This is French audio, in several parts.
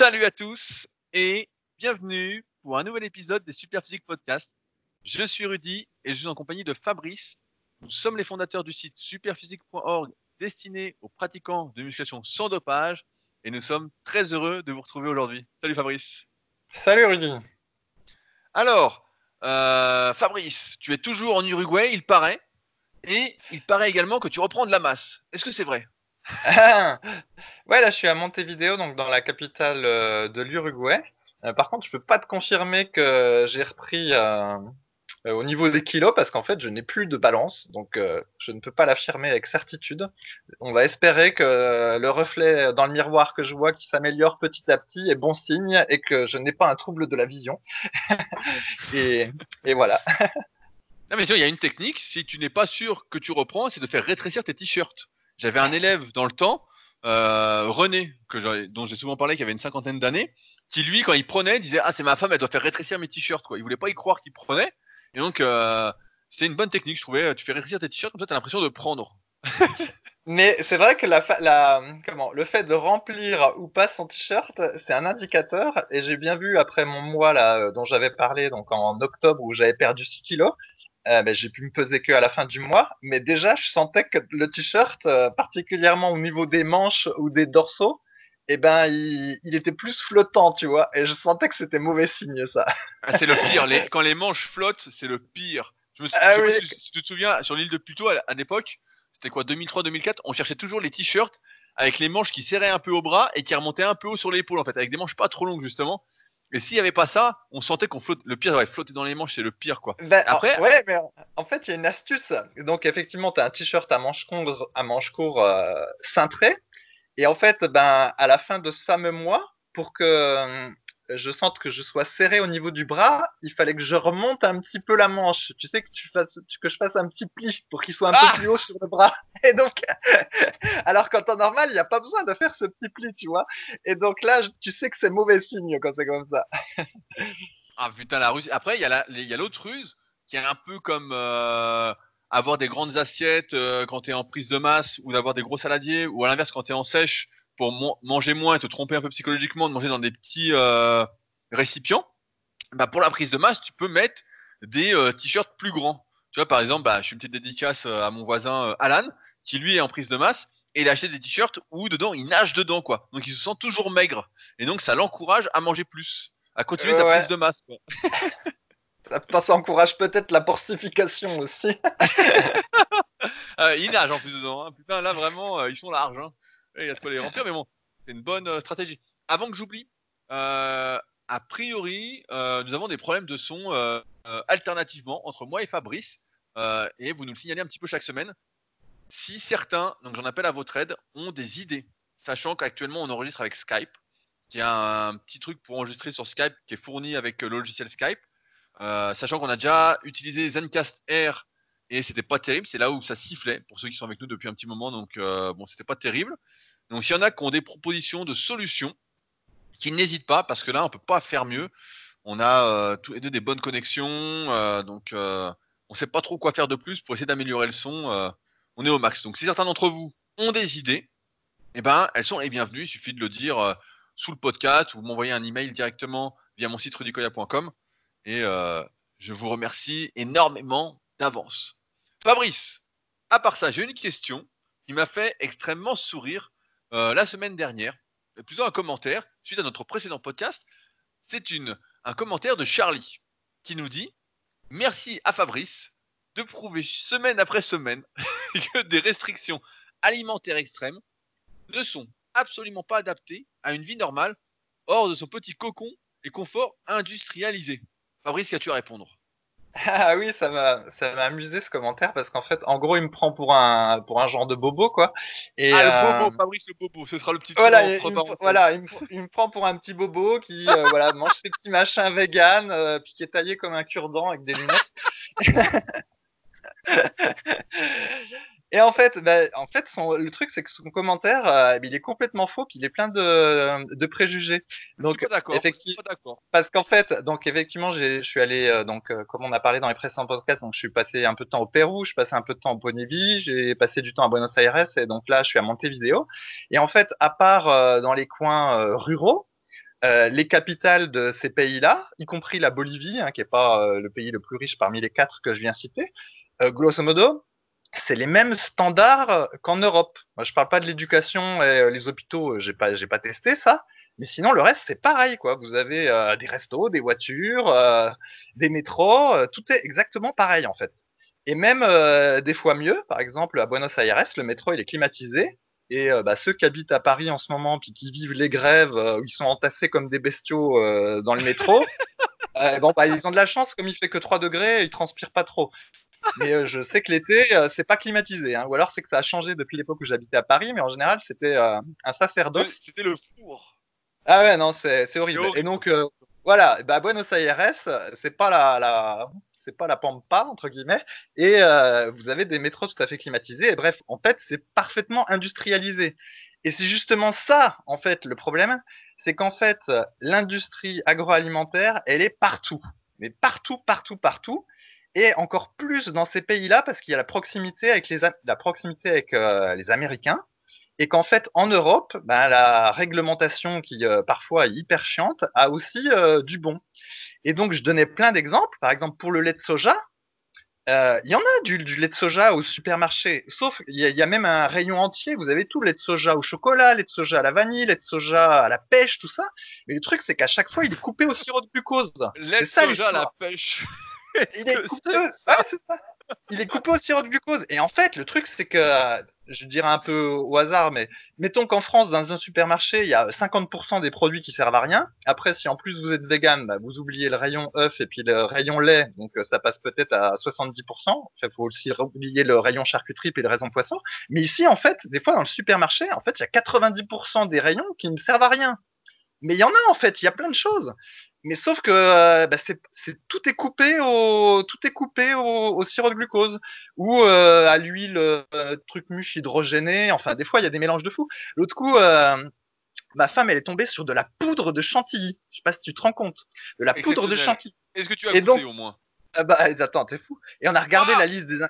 Salut à tous et bienvenue pour un nouvel épisode des Superphysique Podcast. Je suis Rudy et je suis en compagnie de Fabrice. Nous sommes les fondateurs du site superphysique.org destiné aux pratiquants de musculation sans dopage et nous sommes très heureux de vous retrouver aujourd'hui. Salut Fabrice. Salut Rudy. Alors, euh, Fabrice, tu es toujours en Uruguay, il paraît, et il paraît également que tu reprends de la masse. Est-ce que c'est vrai? ouais, là je suis à Montevideo, donc dans la capitale euh, de l'Uruguay. Euh, par contre, je peux pas te confirmer que j'ai repris euh, au niveau des kilos parce qu'en fait, je n'ai plus de balance, donc je ne peux pas l'affirmer avec certitude. On va espérer que le reflet dans le miroir que je vois qui s'améliore petit à petit est bon signe et que je n'ai pas un trouble de la vision. et, et, voilà. non mais il y a une technique. Si tu n'es pas sûr que tu reprends, c'est de faire rétrécir tes t-shirts. J'avais un élève dans le temps, euh, René, dont j'ai souvent parlé, qui avait une cinquantaine d'années, qui lui, quand il prenait, disait Ah, c'est ma femme, elle doit faire rétrécir mes t-shirts. Quoi. Il voulait pas y croire qu'il prenait. Et donc, euh, c'était une bonne technique, je trouvais. Tu fais rétrécir tes t-shirts, comme ça, tu as l'impression de prendre. Mais c'est vrai que le fait de remplir ou pas son t-shirt, c'est un indicateur. Et j'ai bien vu après mon mois là, dont j'avais parlé, donc en octobre où j'avais perdu 6 kilos, euh, ben, j'ai pu me peser que à la fin du mois, mais déjà je sentais que le t-shirt, euh, particulièrement au niveau des manches ou des dorsaux, eh ben il, il, était plus flottant, tu vois, et je sentais que c'était mauvais signe ça. Ah, c'est le pire. Les, quand les manches flottent, c'est le pire. Je me ah si, tu te souviens, sur l'île de Pluto à, à l'époque, c'était quoi 2003-2004, on cherchait toujours les t-shirts avec les manches qui serraient un peu au bras et qui remontaient un peu haut sur l'épaule en fait, avec des manches pas trop longues justement. Et s'il n'y avait pas ça, on sentait qu'on flotte. Le pire, ouais, flotter dans les manches, c'est le pire, quoi. Ben, Après, ouais, mais en fait, il y a une astuce. Donc, effectivement, tu as un t-shirt à manches courtes, à manches court, euh, cintré. Et en fait, ben, à la fin de ce fameux mois, pour que je sente que je sois serré au niveau du bras, il fallait que je remonte un petit peu la manche. Tu sais que tu fasses, que je fasse un petit pli pour qu'il soit un peu ah plus haut sur le bras. Et donc, alors qu'en temps normal, il n'y a pas besoin de faire ce petit pli, tu vois. Et donc là, tu sais que c'est mauvais signe quand c'est comme ça. ah putain, la ruse. Après, il y a l'autre ruse qui est un peu comme euh, avoir des grandes assiettes euh, quand tu es en prise de masse ou d'avoir des gros saladiers ou à l'inverse quand tu es en sèche pour manger moins et te tromper un peu psychologiquement, de manger dans des petits euh, récipients, bah pour la prise de masse, tu peux mettre des euh, t-shirts plus grands. Tu vois, par exemple, bah, je suis une petite dédicace euh, à mon voisin Alan, qui lui est en prise de masse, et il a acheté des t-shirts où dedans, il nage dedans, quoi. Donc il se sent toujours maigre. Et donc ça l'encourage à manger plus, à continuer sa prise de masse. Quoi. ça, encourage peut-être la porcification aussi. il nage en plus dedans. Hein. Putain, là vraiment, ils sont larges. Hein il de quoi les remplir, mais bon, c'est une bonne euh, stratégie. Avant que j'oublie, euh, a priori, euh, nous avons des problèmes de son alternativement entre moi et Fabrice, et vous nous le signalez un petit peu chaque semaine. Si certains, donc j'en appelle à votre aide, ont des idées, sachant qu'actuellement on enregistre avec Skype, y a un petit truc pour enregistrer sur Skype qui est fourni avec le logiciel Skype, sachant qu'on a déjà utilisé Zencast Air et c'était pas terrible, c'est là où ça sifflait pour ceux qui sont avec nous depuis un petit moment, donc bon, c'était pas terrible. Donc s'il y en a qui ont des propositions de solutions, qui n'hésitent pas, parce que là, on ne peut pas faire mieux. On a euh, tous les deux des bonnes connexions, euh, donc euh, on ne sait pas trop quoi faire de plus pour essayer d'améliorer le son. on est au max. Donc si certains d'entre vous ont des idées, eh ben, elles sont les bienvenues. Il suffit de le dire sous le podcast ou m'envoyer un email directement via mon site rudicoya.com. Et je vous remercie énormément d'avance. Fabrice, à part ça, j'ai une question qui m'a fait extrêmement sourire euh, la semaine dernière, plutôt un commentaire, suite à notre précédent podcast. C'est un commentaire de Charlie qui nous dit Merci à Fabrice de prouver semaine après semaine que des restrictions alimentaires extrêmes ne sont absolument pas adaptées à une vie normale hors de son petit cocon et confort industrialisé. Fabrice, qu'as-tu à répondre? Ah oui, ça m'a ça m'a amusé ce commentaire parce qu'en fait, en gros, il me prend pour un pour un genre de bobo quoi. Et ah, le bobo, euh, Fabrice le bobo, ce sera le petit voilà, il, me, voilà, il me, prend pour un petit bobo qui euh, voilà mange ses petits machins vegan, euh, puis qui est taillé comme un cure-dent avec des lunettes. Et en fait, bah, en fait, le truc, c'est que son commentaire, euh, il est complètement faux, puis il est plein de, de préjugés. Donc, effectivement, parce qu'en fait, donc effectivement, je suis allé, euh, donc euh, comme on a parlé dans les précédents podcasts, donc je suis passé un peu de temps au Pérou, je passé un peu de temps au Bolivie, j'ai passé du temps à Buenos Aires, et donc là, je suis à Montevideo. Et en fait, à part dans les coins ruraux, les capitales de ces pays-là, y compris la Bolivie, hein, qui n'est pas le pays le plus riche parmi les quatre que je viens citer, grosso modo, c'est les mêmes standards qu'en Europe. Moi, je parle pas de l'éducation et les hôpitaux, j'ai pas, j'ai pas testé ça, mais sinon, le reste, c'est pareil, quoi. Vous avez euh, des restos, des voitures, euh, des métros, euh, tout est exactement pareil, en fait. Et même des fois mieux, par exemple, à Buenos Aires, le métro, il est climatisé. Et bah, ceux qui habitent à Paris en ce moment, puis qui vivent les grèves, où ils sont entassés comme des bestiaux dans le métro, bon, bah, ils ont de la chance, comme il fait que 3 degrés, ils transpirent pas trop. Mais je sais que l'été, c'est pas climatisé. Hein. Ou alors c'est que ça a changé depuis l'époque où j'habitais à Paris, mais en général, c'était un sacerdoce. C'était le four. Ah ouais, non, c'est horrible. Et donc, euh, voilà, bah, Buenos Aires, c'est pas la, la c'est pas la pampa, entre guillemets, et euh, vous avez des métros tout à fait climatisés, et bref, en fait, c'est parfaitement industrialisé. Et c'est justement ça, en fait, le problème, c'est qu'en fait, l'industrie agroalimentaire, elle est partout. Mais partout, partout, partout. Et encore plus dans ces pays-là, parce qu'il y a la proximité avec les, la proximité avec euh, les Américains, et qu'en fait, en Europe, ben, la réglementation qui euh, parfois est hyper chiante a aussi euh, du bon. Et donc, je donnais plein d'exemples. Par exemple, pour le lait de soja, euh, il y en a du, lait de soja au supermarché, sauf il y, a même un rayon entier. Vous avez tout lait de soja au chocolat, lait de soja à la vanille, lait de soja à la pêche, tout ça. Mais le truc, c'est qu'à chaque fois, il est coupé au sirop de glucose. Lait de soja à la pêche. il est, coupé, ça il est coupé au sirop de glucose. Et en fait, le truc, c'est que je dirais un peu au hasard, mais mettons qu'en France, dans un supermarché, il y a 50% des produits qui servent à rien. Après, si en plus vous êtes vegan, bah, vous oubliez le rayon œuf et puis le rayon lait, donc euh, ça passe peut-être à 70%. Il faut aussi oublier le rayon charcuterie et le rayon poisson. Mais ici, en fait, des fois dans le supermarché, en fait, il y a 90% des rayons qui ne servent à rien. Mais il y en a en fait, il y a plein de choses. Mais sauf que euh, bah, c'est, tout est coupé au tout est coupé au, sirop de glucose ou euh, à l'huile euh, truc mûche hydrogéné. Enfin, des fois il y a des mélanges de fous. L'autre coup, ma femme elle est tombée sur de la poudre de chantilly. Je sais pas si tu te rends compte. De la poudre de chantilly. Est-ce que tu as goûté au moins? Ah bah attends, t'es fou. Et on a regardé ah la liste des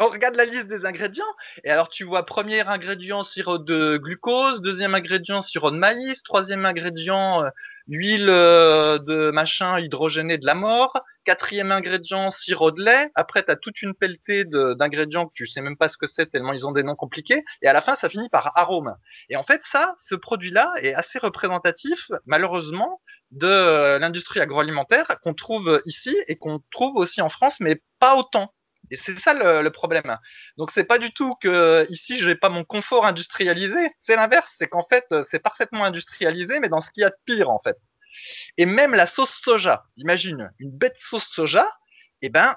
on regarde la liste des ingrédients, et alors tu vois premier ingrédient sirop de glucose, deuxième ingrédient sirop de maïs, troisième ingrédient euh, huile euh, de machin hydrogéné de la mort, quatrième ingrédient sirop de lait, après tu as toute une pelletée d'ingrédients que tu sais même pas ce que c'est tellement ils ont des noms compliqués, et à la fin ça finit par arôme. Et en fait ça, ce produit-là est assez représentatif, malheureusement, de euh, l'industrie agroalimentaire qu'on trouve ici et qu'on trouve aussi en France, mais pas autant. Et c'est ça le, problème. Donc c'est pas du tout que ici je n'ai pas mon confort industrialisé. C'est l'inverse, c'est qu'en fait c'est parfaitement industrialisé, mais dans ce qu'il y a de pire en fait. Et même la sauce soja, imagine une bête sauce soja, et eh ben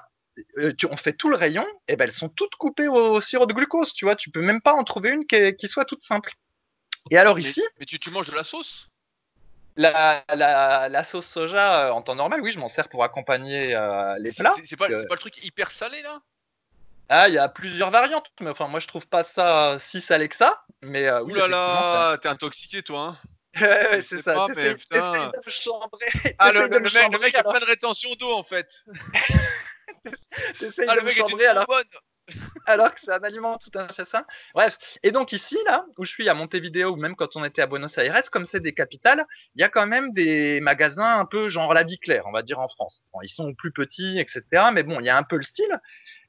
euh, on fait tout le rayon, et eh ben elles sont toutes coupées au, sirop de glucose, tu vois. Tu peux même pas en trouver une qui, soit toute simple. Et alors ici. Mais, tu, tu manges de la sauce? La, la, sauce soja, euh, en temps normal, oui, je m'en sers pour accompagner euh, les plats. C'est pas, pas, le truc hyper salé là? Ah, il y a plusieurs variantes, mais enfin, moi je trouve pas ça si salé que ça. Mais euh, oui, là t'es intoxiqué toi. Hein ouais, c'est ça. Pas, mais putain. Ah, le, le, mec, le mec a plein de rétention d'eau en fait. ah, le mec est une alors. bonne. alors que c'est un aliment tout fait sain. Bref, et donc ici, là, où je suis à Montevideo, ou même quand on était à Buenos Aires, comme c'est des capitales, il y a quand même des magasins un peu genre la vie claire, on va dire en France. ils sont plus petits, etc. Mais bon, il y a un peu le style.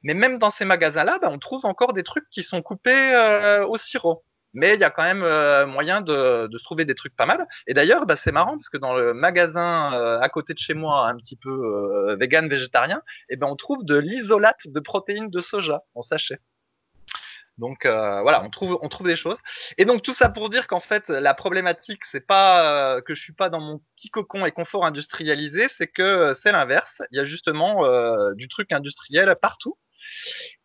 Mais même dans ces magasins-là, bah, on trouve encore des trucs qui sont coupés euh, au sirop mais il y a quand même euh, moyen de, se trouver des trucs pas mal. Et d'ailleurs, bah, c'est marrant parce que dans le magasin euh, à côté de chez moi, un petit peu euh, vegan, végétarien, eh ben, on trouve de l'isolate de protéines de soja en sachet. Donc voilà, on trouve, on trouve des choses. Et donc tout ça pour dire qu'en fait, la problématique, c'est pas que je suis pas dans mon petit cocon et confort industrialisé, c'est que c'est l'inverse. Il y a justement du truc industriel partout.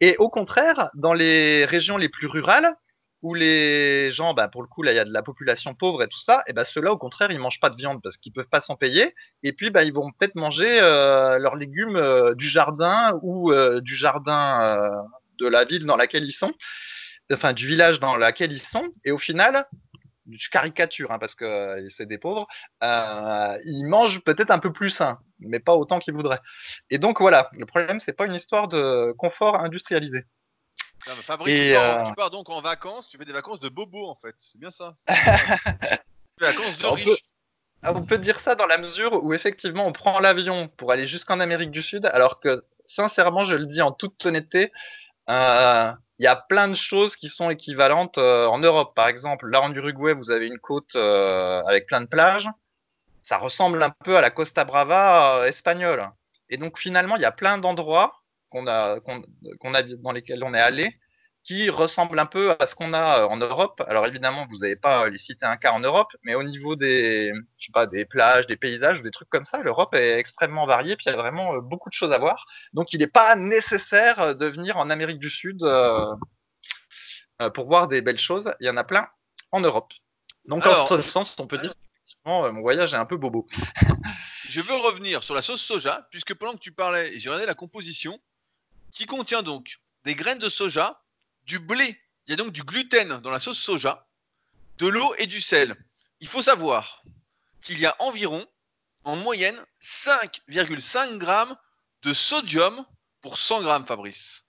Et au contraire, dans les régions les plus rurales, où les gens, bah, pour le coup, là, il y a de la population pauvre et tout ça, et bah, ceux-là, au contraire, ils mangent pas de viande parce qu'ils peuvent pas s'en payer. Et puis, bah, ils vont peut-être manger euh, leurs légumes euh, du jardin ou euh, du jardin de la ville dans laquelle ils sont, enfin, du village dans lequel ils sont. Et au final, je caricature, hein, parce que c'est des pauvres, ils mangent peut-être un peu plus sain, mais pas autant qu'ils voudraient. Et donc, voilà, le problème, c'est pas une histoire de confort industrialisé. Fabrice, euh, tu, pars, donc en vacances, tu fais des vacances de bobo en fait, c'est bien ça. des vacances de riche. Ah, on peut dire ça dans la mesure où effectivement on prend l'avion pour aller jusqu'en Amérique du Sud, alors que sincèrement, je le dis en toute honnêteté, euh, il y a plein de choses qui sont équivalentes euh, en Europe. Par exemple, là en Uruguay, vous avez une côte euh, avec plein de plages. Ça ressemble un peu à la Costa Brava espagnole. Et donc finalement, il y a plein d'endroits qu'on a, qu'on a dans lesquels on est allé qui ressemble un peu à ce qu'on a euh, en Europe. Alors évidemment, vous n'avez pas les citer un cas en Europe, mais au niveau des, je sais pas, des plages, des paysages, des trucs comme ça, l'Europe est extrêmement variée, puis il y a vraiment euh, beaucoup de choses à voir. Donc il n'est pas nécessaire de venir en Amérique du Sud euh, pour voir des belles choses. Il y en a plein en Europe. Donc Alors, en ce sens, on peut dire effectivement, mon voyage est un peu bobo. je veux revenir sur la sauce soja, puisque pendant que tu parlais, j'ai regardé la composition, qui contient donc des graines de soja du blé. Il y a donc du gluten dans la sauce soja, de l'eau et du sel. Il faut savoir qu'il y a environ, en moyenne, 5,5 grammes de sodium pour 100 grammes, Fabrice.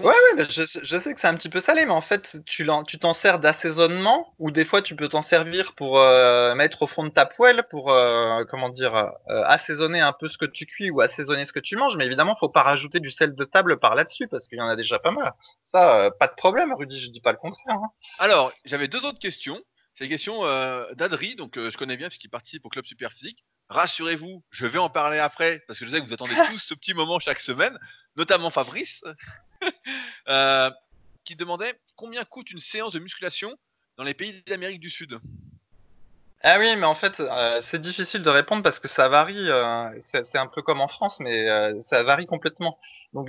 Ouais, ouais, je, sais que c'est un petit peu salé, mais en fait, tu t'en sers d'assaisonnement, ou des fois tu peux t'en servir pour euh, mettre au fond de ta poêle, pour, euh, comment dire, euh, assaisonner un peu ce que tu cuis ou assaisonner ce que tu manges, mais évidemment, faut pas rajouter du sel de table par là-dessus, parce qu'il y en a déjà pas mal. Ça, pas de problème, Rudy, je dis pas le contraire. Hein. Alors, j'avais deux autres questions. C'est la question d'Adri, donc je connais bien puisqu'il participe au club super physique. Rassurez-vous, je vais en parler après, parce que je sais que vous attendez tous ce petit moment chaque semaine, notamment Fabrice. Euh, qui demandait combien coûte une séance de musculation dans les pays d'Amérique du Sud. Ah oui, mais en fait, euh, c'est difficile de répondre parce que ça varie. Euh, c'est un peu comme en France, mais euh, ça varie complètement. Donc,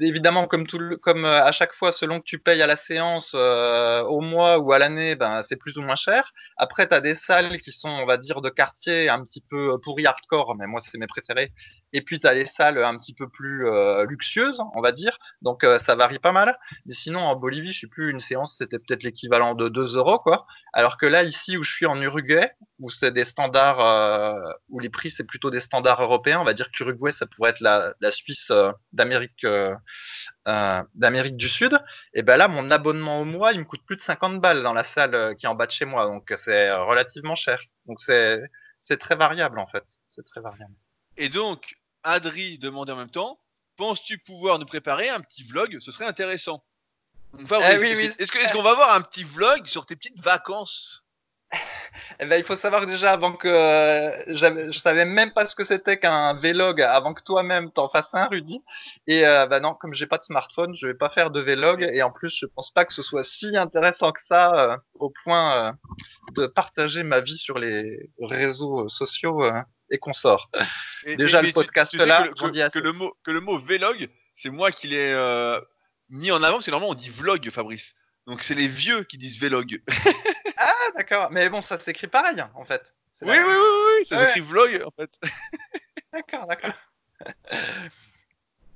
évidemment, comme à chaque fois, selon que tu payes à la séance, au mois ou à l'année, ben c'est plus ou moins cher. Après, tu as des salles qui sont, on va dire, de quartier, un petit peu pourri hardcore, mais moi c'est mes préférés. Et puis tu as des salles un petit peu plus luxueuses, on va dire. Donc ça varie pas mal. Mais sinon, en Bolivie, je sais plus, une séance c'était peut-être l'équivalent de 2 euros, quoi. Alors que là, ici où je suis en Uruguay où c'est des standards, euh, où les prix c'est plutôt des standards européens. On va dire que l'Uruguay ça pourrait être la, Suisse euh, d'Amérique euh, d'Amérique du Sud. Et ben là, mon abonnement au mois, il me coûte plus de 50 balles dans la salle qui est en bas de chez moi, donc c'est relativement cher. Donc c'est c'est très variable en fait. C'est très variable. Et donc, Adri demandait en même temps, penses-tu pouvoir nous préparer un petit vlog? Ce serait intéressant. Eh est-ce qu'on va avoir un petit vlog sur tes petites vacances? Eh ben, il faut savoir déjà avant que euh, je savais même pas ce que c'était qu'un vlog avant que toi-même t'en fasses un, Rudy. Et euh, bah non, comme j'ai pas de smartphone, je vais pas faire de vlog. Et en plus, je pense pas que ce soit si intéressant que ça euh, au point euh, de partager ma vie sur les réseaux sociaux et consorts. déjà le podcast là, que, que, que, le mot que le mot vlog, c'est moi qui l'ai mis en avant. C'est normalement on dit vlog, Fabrice. Donc c'est les vieux qui disent vlog. ah d'accord, mais bon ça s'écrit pareil en fait. Oui, oui, oui, oui, ça s'écrit vlog en fait. d'accord, d'accord.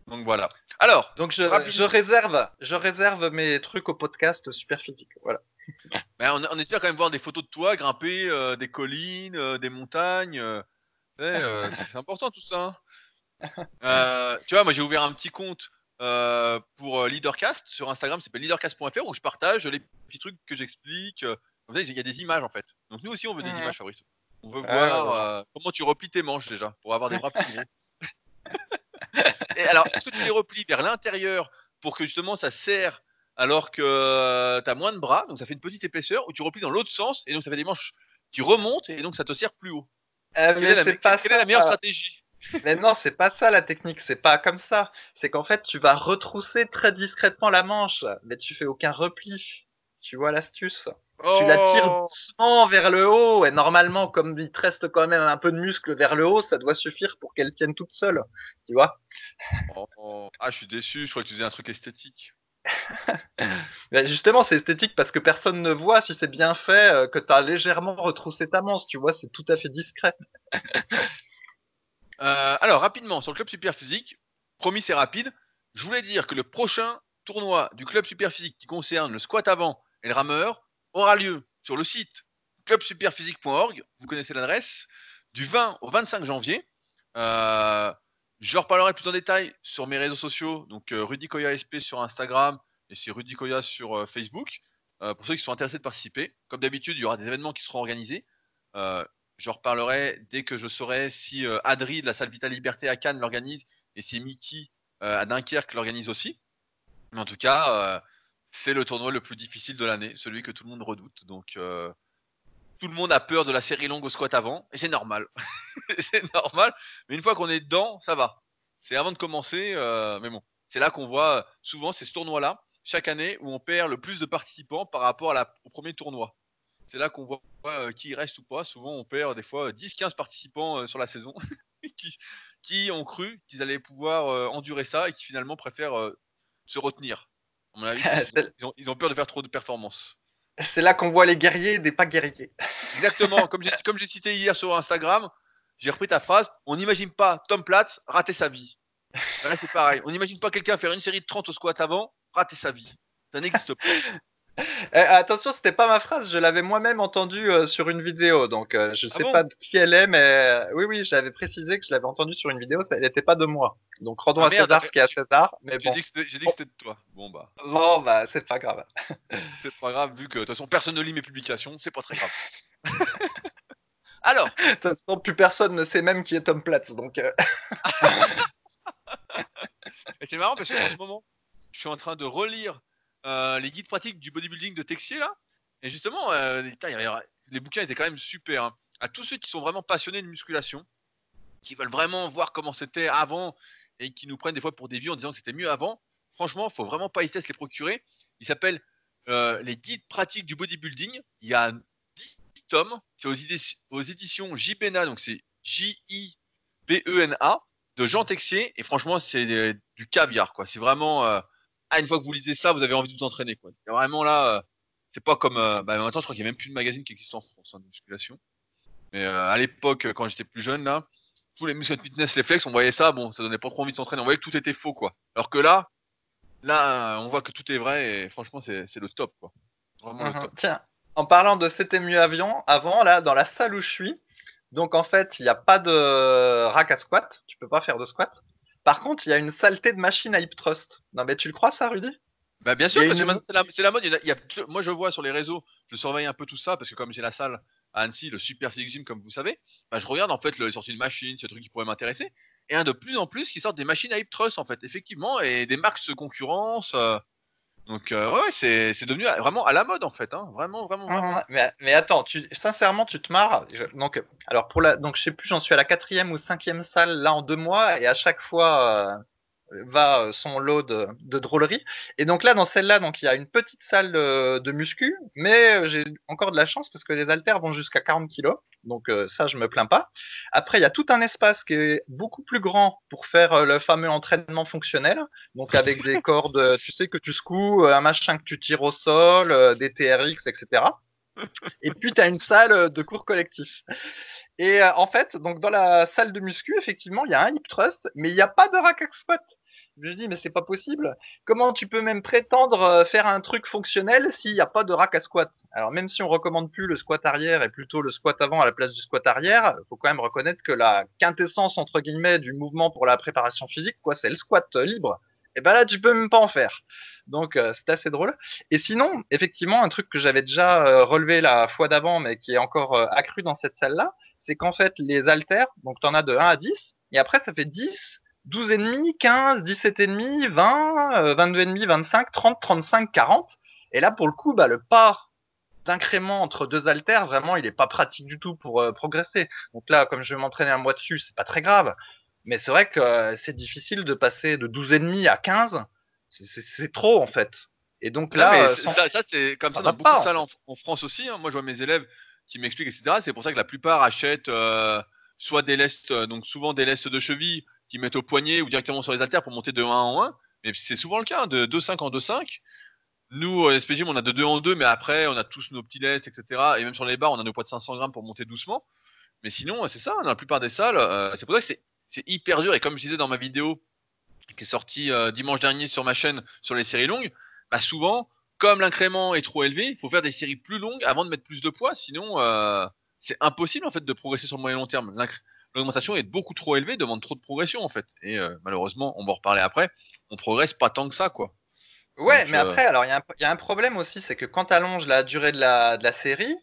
Donc voilà. Alors, donc je, je, réserve, je réserve mes trucs au podcast super physique. Voilà. Ben, on, on, espère quand même voir des photos de toi grimper euh, des collines, euh, des montagnes. Euh, c'est important tout ça. Hein. tu vois, moi j'ai ouvert un petit compte pour Leadercast sur Instagram, c'est leadercast.fr où je partage les petits trucs que j'explique. Euh, il y a des images en fait. Donc nous aussi, on veut des images, Fabrice. On veut voir comment tu replies tes manches déjà pour avoir des bras plus gros. Et alors, est-ce que tu les replies vers l'intérieur pour que justement ça serre alors que tu as moins de bras, donc ça fait une petite épaisseur, ou tu replies dans l'autre sens et donc ça fait des manches qui remontent et donc ça te serre plus haut? Quelle, est la, meilleure stratégie? Mais non, c'est pas ça la technique, c'est pas comme ça. C'est qu'en fait, tu vas retrousser très discrètement la manche, mais tu fais aucun repli. Tu vois l'astuce? Tu la tires oh. doucement vers le haut, et normalement, comme il te reste quand même un peu de muscle vers le haut, ça doit suffire pour qu'elle tienne toute seule. Tu vois? Oh, Ah, je suis déçu, je crois que tu faisais un truc esthétique. justement, c'est esthétique parce que personne ne voit si c'est bien fait, euh, que tu as légèrement retroussé ta manche, tu vois, c'est tout à fait discret. Euh, alors, rapidement, sur le club super physique, promis, c'est rapide. Je voulais dire que le prochain tournoi du club super physique qui concerne le squat avant et le rameur aura lieu sur le site clubsuperphysique.org. Vous connaissez l'adresse. Du 20 au 25 janvier. Euh, je reparlerai plus en détail sur mes réseaux sociaux. Donc, euh, Rudy Koya SP sur Instagram et c'est Rudy Koya sur Facebook. pour ceux qui sont intéressés de participer. Comme d'habitude, il y aura des événements qui seront organisés. j'en reparlerai dès que je saurai si Adri de la salle Vita Liberté à Cannes l'organise et si Mickey à Dunkerque l'organise aussi. Mais en tout cas, c'est le tournoi le plus difficile de l'année, celui que tout le monde redoute. Donc, euh, tout le monde a peur de la série longue au squat avant, et c'est normal. c'est normal, mais une fois qu'on est dedans, ça va. C'est avant de commencer, euh, mais bon, c'est là qu'on voit souvent ces tournois-là, chaque année, où on perd le plus de participants par rapport au premier tournoi. C'est là qu'on voit euh, qui reste ou pas. Souvent, on perd des fois 10-15 participants sur la saison qui, ont cru qu'ils allaient pouvoir endurer ça et qui finalement préfèrent se retenir. ils, ont, peur de faire trop de performances. C'est là qu'on voit les guerriers des pas guerriers. Exactement. comme j'ai cité hier sur Instagram, j'ai repris ta phrase. On n'imagine pas Tom Platz rater sa vie. Là, c'est pareil. On n'imagine pas quelqu'un faire une série de 30 au squat avant, rater sa vie. Ça n'existe pas. Eh, attention, c'était pas ma phrase, je l'avais moi-même entendue euh, sur une vidéo, donc euh, je ah sais pas de qui elle est, mais euh, oui, oui, j'avais précisé que je l'avais entendue sur une vidéo, ça, elle n'était pas de moi. Donc rendons ah, à César ce qui est à César. Mais J'ai dit que c'était de toi. Bon bah. Bon bah, c'est pas grave. c'est pas grave, vu que de toute façon personne ne lit mes publications, c'est pas très grave. Alors. De toute façon, plus personne ne sait même qui est Tom Platz, donc. Et c'est marrant parce qu'en ce moment, je suis en train de relire euh, les guides pratiques du bodybuilding de Texier là. Et justement, euh, les, bouquins étaient quand même super. Hein. À tous ceux qui sont vraiment passionnés de musculation, qui veulent vraiment voir comment c'était avant et qui nous prennent des fois pour des vies en disant que c'était mieux avant, franchement, faut vraiment pas hésiter à se les procurer. Il s'appelle euh, Les guides pratiques du bodybuilding. Il y a 10 tomes. C'est aux, éditions JPENA, donc c'est J-I-B-E-N-A, de Jean Texier. Et franchement, c'est du caviar. quoi. C'est vraiment ah, une fois que vous lisez ça, vous avez envie de vous entraîner. Quoi. vraiment là, euh, c'est pas comme. Euh, bah, maintenant, je crois qu'il n'y a même plus de magazine qui existe en France hein, de musculation. Mais euh, à l'époque, quand j'étais plus jeune, là, tous les muscles fitness, les flex, on voyait ça, bon, ça donnait pas trop envie de s'entraîner. On voyait que tout était faux, quoi. Alors que là, là, on voit que tout est vrai et franchement, c'est le top, quoi. Vraiment le mhm. top. Tiens, en parlant de c'était mieux avion, avant, là, dans la salle où je suis, donc en fait, il n'y a pas de rack à squat, tu peux pas faire de squat. Par contre, il y a une saleté de machine à hip trust. Non, mais tu le crois, ça, Rudy? Bah bien sûr, parce que c'est la, mode. Il y a, moi, je vois sur les réseaux, je surveille un peu tout ça, parce que comme j'ai la salle à Annecy, le Super Six Gym, comme vous savez, bah, je regarde en fait les sorties de machines, ces trucs qui pourraient m'intéresser. Et un de plus en plus qui sortent des machines à hip trust, en fait, effectivement, et des marques se concurrence. Euh, donc euh, ouais, c'est, devenu vraiment à la mode en fait, hein. vraiment, vraiment. Ah, mais, mais, attends, tu, sincèrement, tu te marres? donc, alors pour la, donc je sais plus, j'en suis à la quatrième ou cinquième salle là en deux mois, et à chaque fois, euh, va euh, son lot de, de drôleries. Et donc là, dans celle-là, donc il y a une petite salle de, muscu, mais euh, j'ai encore de la chance parce que les haltères vont jusqu'à 40 kg. Donc euh, ça, je me plains pas. Après, il y a tout un espace qui est beaucoup plus grand pour faire le fameux entraînement fonctionnel. Donc avec des cordes, tu sais que tu secoues, un machin que tu tires au sol, des TRX, etc. Et puis tu as une salle de cours collectif. Et en fait, donc dans la salle de muscu, effectivement, il y a un hip thrust, mais il n'y a pas de rack squat. Je dis, mais c'est pas possible. Comment tu peux même prétendre euh, faire un truc fonctionnel s'il n'y a pas de rack à squat? Alors, même si on recommande plus le squat arrière et plutôt le squat avant à la place du squat arrière, il faut quand même reconnaître que la quintessence, entre guillemets, du mouvement pour la préparation physique, quoi, c'est le squat libre. Et ben là, tu peux même pas en faire. Donc, euh, c'est assez drôle. Et sinon, effectivement, un truc que j'avais déjà euh, relevé la fois d'avant, mais qui est encore accru dans cette salle-là, c'est qu'en fait, les haltères, donc tu en as de 1 à 10, et après, ça fait 10 12,5, 15, 17,5, 20, 22,5, 25, 30, 35, 40. Et là, pour le coup, bah, le pas d'incrément entre deux haltères, vraiment, il n'est pas pratique du tout pour euh, progresser. Donc là, comme je vais m'entraîner un mois dessus, c'est pas très grave. Mais c'est vrai que euh, c'est difficile de passer de 12,5 à 15. C'est trop, en fait. Et donc là, euh, ça, c'est comme ça, dans beaucoup de salles en, France aussi. Hein. Moi, je vois mes élèves qui m'expliquent, etc. C'est pour ça que la plupart achètent soit des lestes, donc souvent des lestes de cheville qui mettent au poignet ou directement sur les haltères pour monter de 1 en 1. Mais c'est souvent le cas, de 2-5 en 2-5. Nous, à SPGM, on a de 2 en 2, mais après, on a tous nos petits lestes, etc. Et même sur les barres, on a nos poids de 500 grammes pour monter doucement. Mais sinon, c'est ça, dans la plupart des salles, euh, c'est pour ça que c'est hyper dur. Et comme je disais dans ma vidéo qui est sortie euh, dimanche dernier sur ma chaîne sur les séries longues, bah souvent, comme l'incrément est trop élevé, il faut faire des séries plus longues avant de mettre plus de poids. Sinon, euh, c'est impossible en fait de progresser sur le moyen long terme l'augmentation est beaucoup trop élevée, demande trop de progression en fait. Et euh, malheureusement, on va en reparler après, on progresse pas tant que ça quoi. Ouais, mais euh, après, alors il y, a un problème aussi, c'est que quand tu allonges la durée de la, série,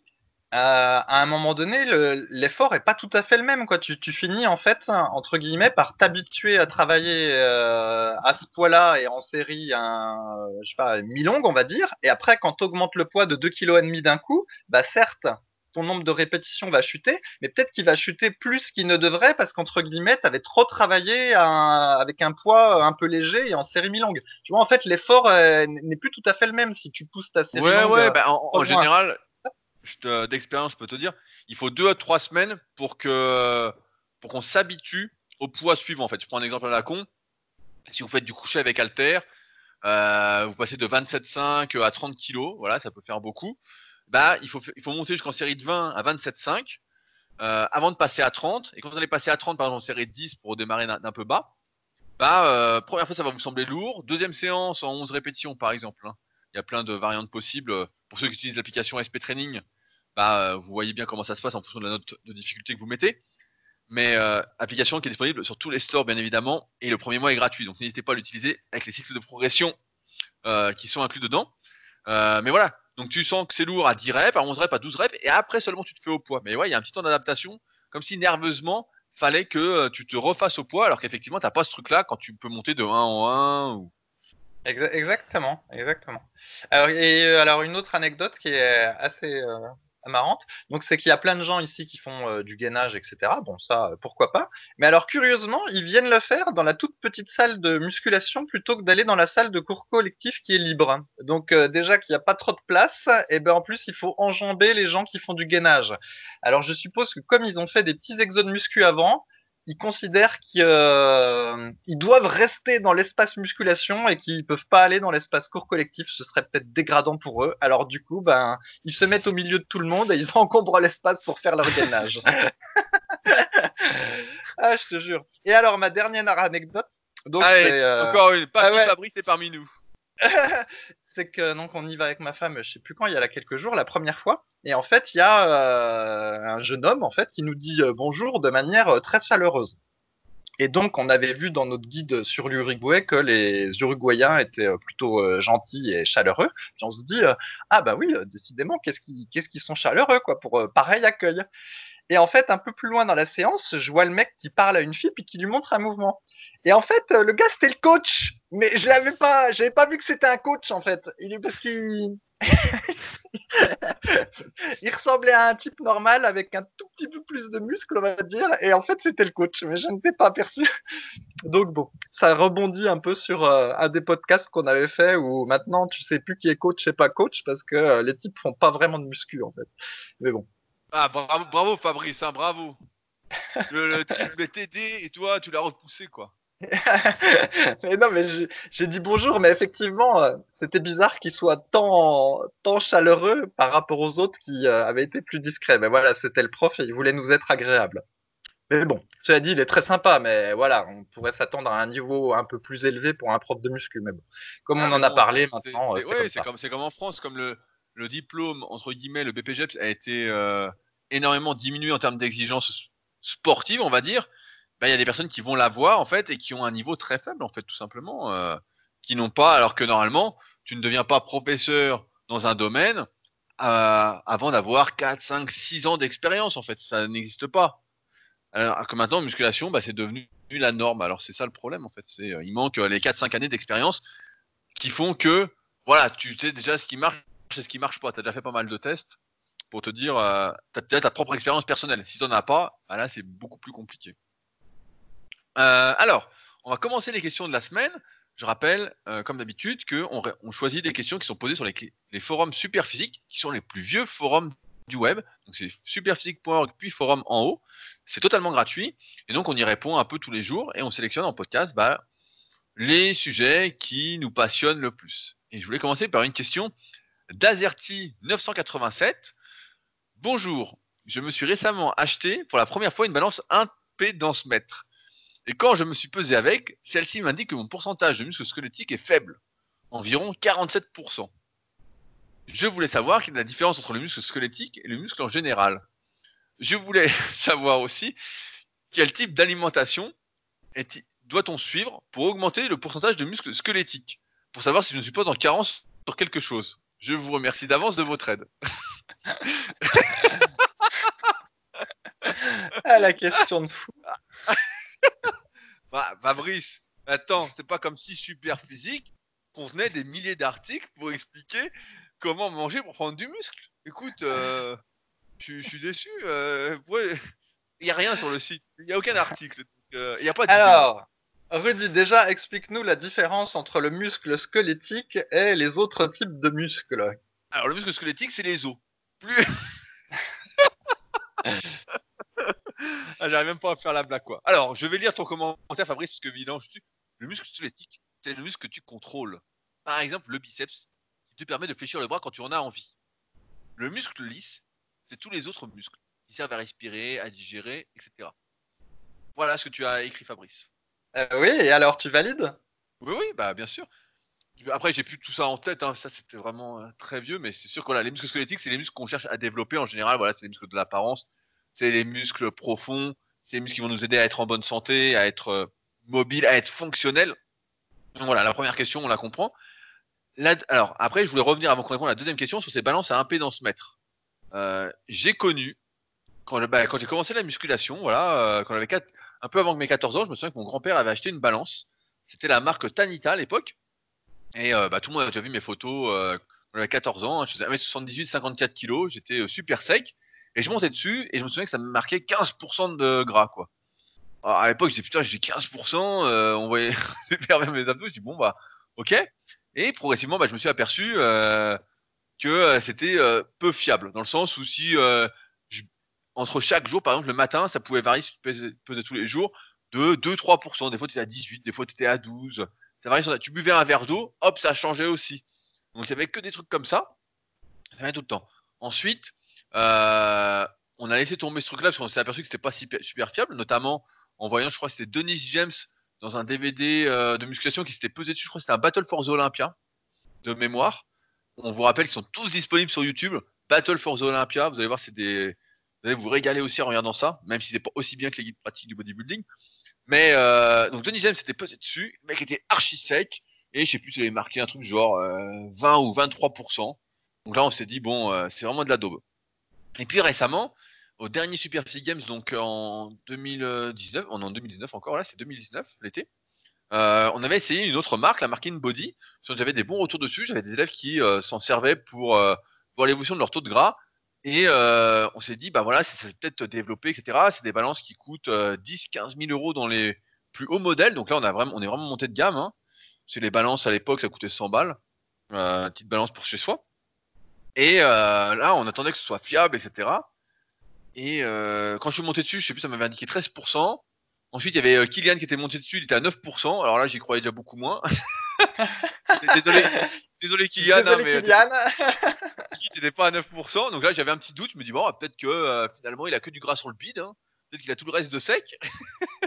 à un moment donné, l'effort est pas tout à fait le même. Quoi. Tu, tu finis en fait, entre guillemets, par t'habituer à travailler euh, à ce poids-là et en série un, je sais pas, mi-longue, on va dire. Et après, quand tu augmentes le poids de 2,5 kg d'un coup, bah certes, ton nombre de répétitions va chuter, mais peut-être qu'il va chuter plus qu'il ne devrait parce qu'entre guillemets, tu avais trop travaillé avec un poids un peu léger et en série mi-longue. Tu vois, en fait, l'effort euh, n'est plus tout à fait le même si tu pousses ta série ouais, longue. Ouais, bah, en, général, d'expérience, je peux te dire, il faut deux à trois semaines pour que pour qu'on s'habitue au poids suivant. En fait, je prends un exemple à la con. Si vous faites du coucher avec halter, euh, vous passez de 27,5 à 30 kg, voilà, ça peut faire beaucoup. Bah, il faut, il faut monter jusqu'en série de 20 à 27,5 euh, avant de passer à 30. Et quand vous allez passer à 30, par exemple en série de 10 pour démarrer d'un peu bas, bah, euh, première fois ça va vous sembler lourd. Deuxième séance en 11 répétitions par exemple. Hein. Il y a plein de variantes possibles. Pour ceux qui utilisent l'application SP Training, bah, euh, vous voyez bien comment ça se passe en fonction de la note de difficulté que vous mettez. Mais euh, application qui est disponible sur tous les stores, bien évidemment, et le premier mois est gratuit. Donc n'hésitez pas à l'utiliser avec les cycles de progression qui sont inclus dedans. mais voilà, donc tu sens que c'est lourd à 10 reps, à 11 reps, à 12 reps, et après seulement tu te fais au poids. Mais ouais, il y a un petit temps d'adaptation, comme si nerveusement, fallait que tu te refasses au poids, alors qu'effectivement, tu n'as pas ce truc-là quand tu peux monter de 1 en 1. Ou... Exactement, exactement. Alors, et alors une autre anecdote qui est assez marrante. Donc, c'est qu'il y a plein de gens ici qui font euh, du gainage, etc. Bon, ça, euh, pourquoi pas. Mais alors, curieusement, ils viennent le faire dans la toute petite salle de musculation plutôt que d'aller dans la salle de cours collectif qui est libre. Donc, euh, déjà qu'il n'y a pas trop de place, et ben en plus, il faut enjamber les gens qui font du gainage. Alors, je suppose que comme ils ont fait des petits exos de muscu avant, ils considèrent qu'ils euh, doivent rester dans l'espace musculation et qu'ils peuvent pas aller dans l'espace cours collectif. Ce serait peut-être dégradant pour eux. Alors du coup, ben, ils se mettent au milieu de tout le monde et ils encombrent l'espace pour faire leur gainage. ah, je te jure. Et alors, ma dernière anecdote. Donc, Allez, euh... encore une. Pas ah Fabrice est parmi nous. c'est que donc on y va avec ma femme, je sais plus quand, il y a quelques jours, la première fois. Et en fait, il y a euh, un jeune homme en fait qui nous dit euh, bonjour de manière euh, très chaleureuse. Et donc, on avait vu dans notre guide sur l'Uruguay que les Uruguayens étaient plutôt gentils et chaleureux. Puis on se dit ah bah oui, décidément, qu'est-ce qu'ils qu'est-ce qu'ils sont chaleureux quoi pour pareil accueil. Et en fait, un peu plus loin dans la séance, je vois le mec qui parle à une fille puis qui lui montre un mouvement. Et en fait, le gars c'était le coach, mais je l'avais pas, j'avais pas vu que c'était un coach en fait. Il est parce qu'il il ressemblait à un type normal avec un tout petit peu plus de muscles, on va dire. Et en fait, c'était le coach, mais je ne t'ai pas aperçu. Donc bon, ça rebondit un peu sur euh, un des podcasts qu'on avait fait où maintenant tu sais plus qui est coach et pas coach parce que euh, les types font pas vraiment de muscu en fait. Mais bon. Ah bravo, bravo Fabrice, hein, bravo. Le, le voulait t'aider et toi tu l'as repoussé quoi. mais non, mais j'ai dit bonjour, mais effectivement, euh, c'était bizarre qu'il soit tant, tant chaleureux par rapport aux autres qui euh, avaient été plus discrets. Mais voilà, c'était le prof et il voulait nous être agréable. Mais bon, cela dit, il est très sympa, mais voilà, on pourrait s'attendre à un niveau un peu plus élevé pour un prof de muscu. Mais bon, comme on ah, en a parlé maintenant, c'est comme, comme, en France, comme le, le, diplôme, entre guillemets, le BPGEPS a été euh, énormément diminué en termes d'exigence sportive, on va dire. Bah, il y a des personnes qui vont l'avoir en fait et qui ont un niveau très faible en fait tout simplement, euh, qui n'ont pas, alors que normalement tu ne deviens pas professeur dans un domaine euh, avant d'avoir 4, 5, 6 ans d'expérience en fait, ça n'existe pas. Alors que maintenant musculation, bah, c'est devenu la norme. Alors c'est ça le problème en fait, c'est euh, il manque les 4-5 années d'expérience qui font que voilà, tu sais déjà ce qui marche et ce qui marche pas. Tu as déjà fait pas mal de tests pour te dire, tu as ta propre expérience personnelle. Si tu n'en as pas, bah là c'est beaucoup plus compliqué. Euh, alors, on va commencer les questions de la semaine. Je rappelle, euh, comme d'habitude, qu'on on choisit des questions qui sont posées sur les, forums Superphysique, qui sont les plus vieux forums du web. Donc c'est superphysique.org puis forum en haut. C'est totalement gratuit. Et donc on y répond un peu tous les jours et on sélectionne en podcast bah, les sujets qui nous passionnent le plus. Et je voulais commencer par une question d'Azerty987. Bonjour, je me suis récemment acheté pour la première fois une balance 1 ce mètre. Et quand je me suis pesé avec, celle-ci m'indique que mon pourcentage de muscle squelettique est faible, environ 47%. Je voulais savoir quelle est la différence entre le muscle squelettique et le muscle en général. Je voulais savoir aussi quel type d'alimentation doit-on suivre pour augmenter le pourcentage de muscle squelettique, pour savoir si je ne suis pas en carence sur quelque chose. Je vous remercie d'avance de votre aide. Ah, la question de fou. bah, Fabrice, attends, c'est pas comme si Super Physique contenait des milliers d'articles pour expliquer comment manger pour prendre du muscle. Écoute, euh, je suis déçu. Euh, il n'y a rien sur le site. Il n'y a aucun article. Euh, il y a pas de Alors, Rudy, déjà, explique-nous la différence entre le muscle squelettique et les autres types de muscles. Alors, le muscle squelettique, c'est les os. Plus. ah, J'arrive même pas à faire la blague, quoi. Alors, je vais lire ton commentaire, Fabrice, parce que évidemment, je suis... le muscle squelettique, c'est le muscle que tu contrôles. Par exemple, le biceps, qui te permet de fléchir le bras quand tu en as envie. Le muscle lisse, c'est tous les autres muscles qui servent à respirer, à digérer, etc. Voilà ce que tu as écrit, Fabrice. Euh, oui, et alors tu valides? Oui, oui, bah bien sûr. Après, j'ai plus tout ça en tête. Hein. Ça, c'était vraiment euh, très vieux, mais c'est sûr que les muscles squelettiques, c'est les muscles qu'on cherche à développer en général. Voilà, c'est les muscles de l'apparence, c'est les muscles profonds, c'est les muscles qui vont nous aider à être en bonne santé, à être euh, mobile, à être fonctionnel. voilà, la première question, on la comprend. alors, après, je voulais revenir avant qu'on réponde à la deuxième question sur ces balances à impédance mètre. Euh, j'ai connu, quand, bah, quand j'ai commencé la musculation, voilà, quand j'avais un peu avant que mes 14 ans, je me souviens que mon grand-père avait acheté une balance. C'était la marque Tanita à l'époque. Et euh, bah, tout le monde a déjà vu mes photos euh, quand j'avais 14 ans. Hein, je faisais 1m78, 54 kg, j'étais euh, super sec. Et je montais dessus et je me souviens que ça me marquait 15% de gras, quoi. Alors, à l'époque, je disais putain, j'ai 15%, on voyait super bien mes abdos. Je dis bon, bah, ok. Et progressivement, bah, je me suis aperçu que c'était peu fiable, dans le sens où si entre chaque jour, par exemple, le matin, ça pouvait varier si tous les jours de 2-3%. Des fois, tu étais à 18, des fois, tu étais à 12 ça Tu buvais un verre d'eau, hop, ça changeait aussi. Donc il n'y avait que des trucs comme ça. Ça fait tout le temps. Ensuite, euh, on a laissé tomber ce truc-là parce qu'on s'est aperçu que c'était pas super, fiable, notamment en voyant, je crois c'était Denis James dans un DVD euh, de musculation qui s'était pesé dessus. Je crois que c'était un Battle for the Olympia de mémoire. On vous rappelle qu'ils sont tous disponibles sur YouTube. Battle for the Olympia, vous allez voir, c'est des. Vous allez vous régaler aussi en regardant ça, même si c'est pas aussi bien que les guides pratiques du bodybuilding. Mais euh, donc Denis James s'était posé dessus, le mec était archi sec, et je sais plus s'il avait marqué un truc genre 20 euh, ou 23%. Donc là on s'est dit bon c'est vraiment de la daube. Et puis récemment, au dernier Super Physique Games, donc en 2019, en 2019 encore là, c'est 2019 l'été. on avait essayé une autre marque, la marque InBody. J'avais des bons retours dessus. J'avais des élèves qui s'en servaient pour voir l'évolution de leur taux de gras. Et euh, on s'est dit, bah voilà, c'est peut-être développé, etc. C'est des balances qui coûtent 10, 15 000 euros dans les plus hauts modèles. Donc là, on, a vraiment, on est vraiment monté de gamme. Hein. C'est les balances à l'époque, ça coûtait 100 balles. Euh, petite balance pour chez soi. Et euh, là, on attendait que ce soit fiable, etc. Et euh, quand je suis monté dessus, je sais plus, ça m'avait indiqué 13%. Ensuite, il y avait euh, Kylian qui était monté dessus, il était à 9%. Alors là, j'y croyais déjà beaucoup moins. Désolé, désolé Kylian. Désolé, hein, mais Kylian. il n'était pas à 9%. Donc là, j'avais un petit doute. Je me dis, bon, peut-être que euh, finalement, il a que du gras sur le bide. Hein. Peut-être qu'il a tout le reste de sec.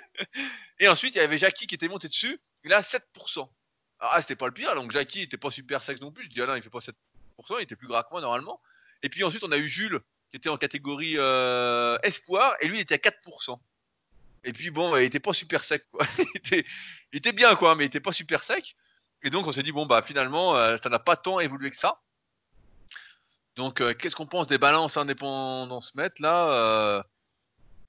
et ensuite, il y avait Jackie qui était monté dessus. Il a 7%. Ah, c'était pas le pire. Donc Jackie était pas super sec non plus. Je dis, ah non, il fait pas 7%. Il était plus gras que moi normalement. Et puis ensuite, on a eu Jules qui était en catégorie euh, espoir. Et lui, il était à 4%. Et puis bon, il était pas super sec. Quoi. il, était, bien, quoi, mais il était pas super sec. Et donc, on s'est dit, bon, bah finalement, euh, ça n'a pas tant évolué que ça. Donc, euh, qu'est-ce qu'on pense des balances indépendance mètres là?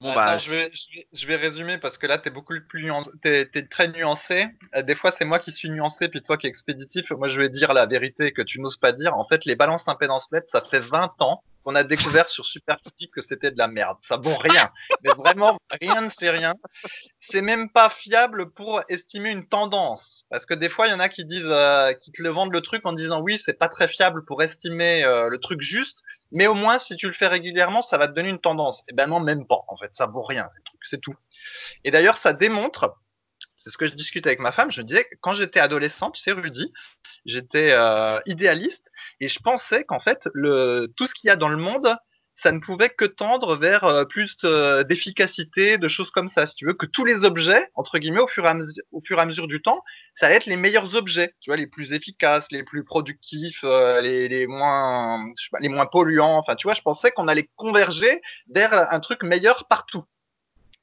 Bon, bah, je, vais, je, vais, résumer parce que là, tu es beaucoup plus nuancé, es, très nuancé. Euh, des fois, c'est moi qui suis nuancé, puis toi qui es expéditif. Moi, je vais dire la vérité que tu n'oses pas dire. En fait, les balances impédance ça fait 20 ans qu'on a découvert sur Superphysique que c'était de la merde. Ça vaut rien. Mais vraiment, rien ne fait rien. C'est même pas fiable pour estimer une tendance. Parce que des fois, il y en a qui disent, euh, qui te le vendent le truc en disant oui, c'est pas très fiable pour estimer euh, le truc juste. Mais au moins, si tu le fais régulièrement, ça va te donner une tendance. Et eh ben non, même pas. En fait, ça vaut rien, c'est tout. Et d'ailleurs, ça démontre c'est ce que je discutais avec ma femme. Je me disais, quand j'étais adolescent, tu sais, Rudy, j'étais euh, idéaliste et je pensais qu'en fait, le, tout ce qu'il y a dans le monde, ça ne pouvait que tendre vers euh, plus euh, d'efficacité, de choses comme ça. Si tu veux, que tous les objets, entre guillemets, au fur, et à mesure, du temps, ça allait être les meilleurs objets, tu vois, les plus efficaces, les plus productifs, les, les, moins, les moins polluants. Enfin, tu vois, je pensais qu'on allait converger vers un truc meilleur partout.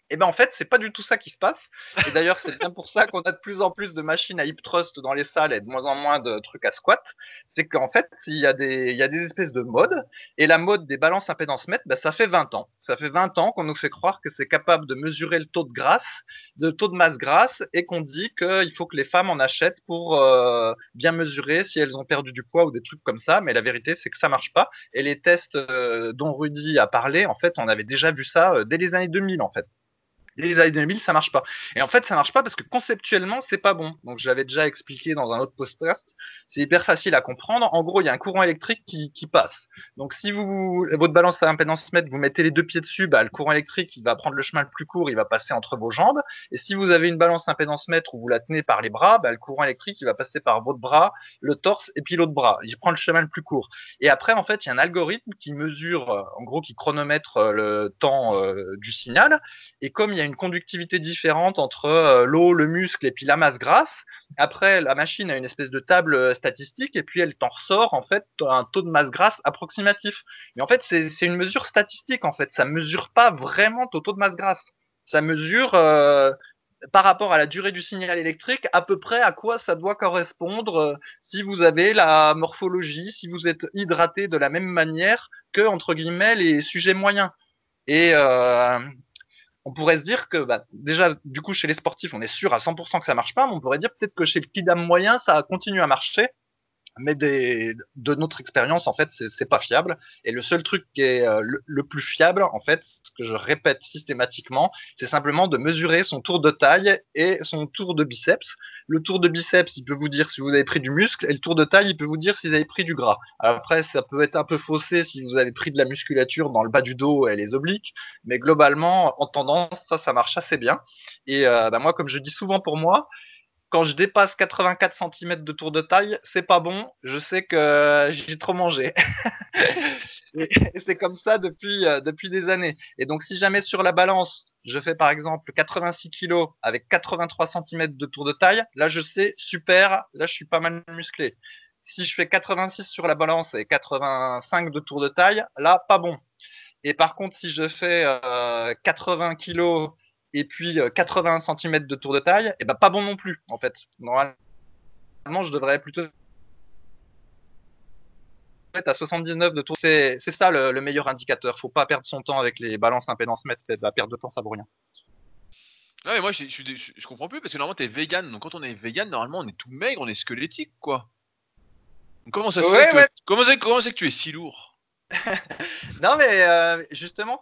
Et ben en fait, c'est pas du tout ça qui se passe. Et d'ailleurs, c'est bien pour ça qu'on a de plus en plus de machines à hip thrust dans les salles et de moins en moins de trucs à squat. C'est qu'en fait, il y a des, il y a des espèces de modes. Et la mode des balances impédance mètre, ben, ça fait 20 ans. Ça fait 20 ans qu'on nous fait croire que c'est capable de mesurer le taux de grasse, de taux de masse grasse, et qu'on dit qu'il faut que les femmes en achètent pour euh, bien mesurer si elles ont perdu du poids ou des trucs comme ça. Mais la vérité, c'est que ça marche pas. Et les tests euh, dont Rudy a parlé, en fait, on avait déjà vu ça euh, dès les années 2000, en fait les années 2000, ça marche pas. Et en fait, ça marche pas parce que conceptuellement, c'est pas bon. Donc, j'avais déjà expliqué dans un autre podcast. C'est hyper facile à comprendre. En gros, il y a un courant électrique qui, passe. Donc, si vous, votre balance à impédance mètre, vous mettez les deux pieds dessus, bah, le courant électrique, va prendre le chemin le plus court, il va passer entre vos jambes. Et si vous avez une balance impédance mètre où vous la tenez par les bras, bah, le courant électrique, va passer par votre bras, le torse et puis l'autre bras. Il prend le chemin le plus court. Et après, en fait, il y a un algorithme qui mesure, en gros, qui chronomètre euh, le temps euh, du signal. Et comme il y a une conductivité différente entre euh, l'eau, le muscle et puis la masse grasse. Après, la machine a une espèce de table euh, statistique et puis elle t'en ressort en fait un taux de masse grasse approximatif. Mais en fait, c'est une mesure statistique en fait. Ça mesure pas vraiment ton taux de masse grasse. Ça mesure euh, par rapport à la durée du signal électrique, à peu près à quoi ça doit correspondre si vous avez la morphologie, si vous êtes hydraté de la même manière que, entre guillemets, les sujets moyens. Et, on pourrait se dire que bah, déjà, du coup, chez les sportifs, on est sûr à 100% que ça marche pas, mais on pourrait dire peut-être que chez le kidam moyen, ça continue à marcher mais de notre expérience, en fait, c'est pas fiable. Et le seul truc qui est euh, le, plus fiable, en fait, ce que je répète systématiquement, c'est simplement de mesurer son tour de taille et son tour de biceps. Le tour de biceps, il peut vous dire si vous avez pris du muscle, et le tour de taille, il peut vous dire si vous avez pris du gras. Après, ça peut être un peu faussé si vous avez pris de la musculature dans le bas du dos et les obliques, mais globalement, en tendance, ça, ça marche assez bien. Et euh, bah, moi, comme je dis souvent pour moi, quand je dépasse 84 cm de tour de taille, c'est pas bon. Je sais que j'ai trop mangé. c'est comme ça depuis, euh, depuis des années. Et donc, si jamais sur la balance, je fais par exemple 86 kg avec 83 cm de tour de taille, là, je sais, super, là, je suis pas mal musclé. Si je fais 86 sur la balance et 85 de tour de taille, là, pas bon. Et par contre, si je fais 80 euh, kg et puis 80 euh, cm de tour de taille, et eh ben pas bon non plus en fait. Normalement, je devrais plutôt à 79 de tour. C'est ça le, meilleur indicateur. Faut pas perdre son temps avec les balances impédance mètre, c'est de la perte de temps, ça vaut rien. Ouais, mais moi je, je, je, comprends plus parce que normalement t'es vegan, donc quand on est vegan, normalement on est tout maigre, on est squelettique quoi. comment ça se fait que, comment c'est que tu es si lourd? Non, mais euh, justement,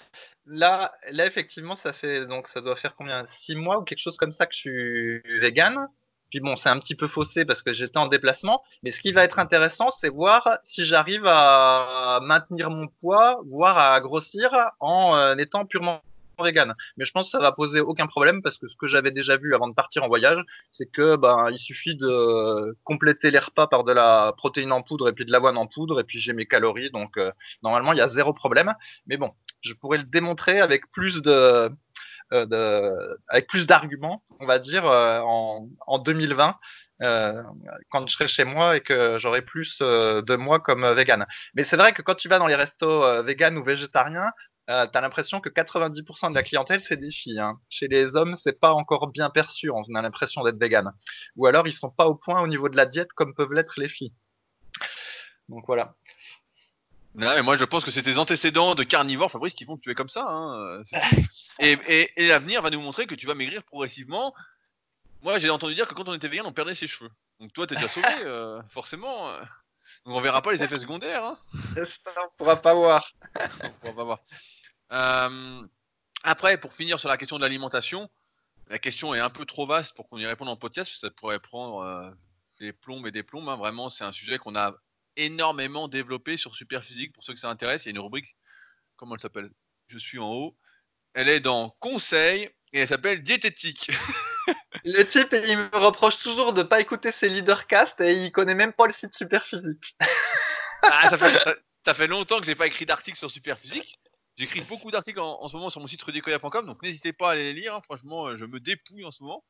là, là, effectivement, ça fait donc ça doit faire combien? Six mois ou quelque chose comme ça que je suis vegan. Puis bon, c'est un petit peu faussé parce que j'étais en déplacement. Mais ce qui va être intéressant, c'est voir si j'arrive à maintenir mon poids, voire à grossir en euh, étant purement vegan. Mais je pense que ça va poser aucun problème parce que ce que j'avais déjà vu avant de partir en voyage, c'est que ben il suffit de compléter les repas par de la protéine en poudre et puis de l'avoine en poudre et puis j'ai mes calories donc euh, normalement il y a zéro problème. Mais bon, je pourrais le démontrer avec plus de, euh, avec plus d'arguments, on va dire euh, en, en 2020. Euh, quand je serai chez moi et que j'aurai plus de moi comme vegan. Mais c'est vrai que quand tu vas dans les restos vegan ou végétariens, euh, t'as l'impression que 90% de la clientèle, c'est des filles. Hein. Chez les hommes, c'est pas encore bien perçu. On a l'impression d'être vegan. Ou alors, ils sont pas au point au niveau de la diète comme peuvent l'être les filles. Donc voilà. mais moi, je pense que c'est tes antécédents de carnivore, Fabrice, qui font que tu es comme ça. Hein. et, l'avenir va nous montrer que tu vas maigrir progressivement. Moi, j'ai entendu dire que quand on était vegan, on perdait ses cheveux. Donc toi, t'es déjà sauvé, euh, forcément. Donc on verra pas les effets secondaires. Hein. on pourra pas voir. on pourra pas voir. Euh, après, pour finir sur la question de l'alimentation, la question est un peu trop vaste pour qu'on y réponde en podcast. Ça pourrait prendre euh, des plombes et des plombes. Hein. Vraiment, c'est un sujet qu'on a énormément développé sur Superphysique. Pour ceux que ça intéresse, il y a une rubrique, comment elle s'appelle? Je suis en haut. Elle est dans Conseil et elle s'appelle Diététique. le type, il me reproche toujours de ne pas écouter ses leadercasts et il connaît même pas le site Superphysique. ah, ça fait, ça, fait longtemps que j'ai pas écrit d'article sur Superphysique. J'écris beaucoup d'articles en, ce moment sur mon site rudicoya.com, donc n'hésitez pas à aller les lire. Hein. Franchement, euh, je me dépouille en ce moment.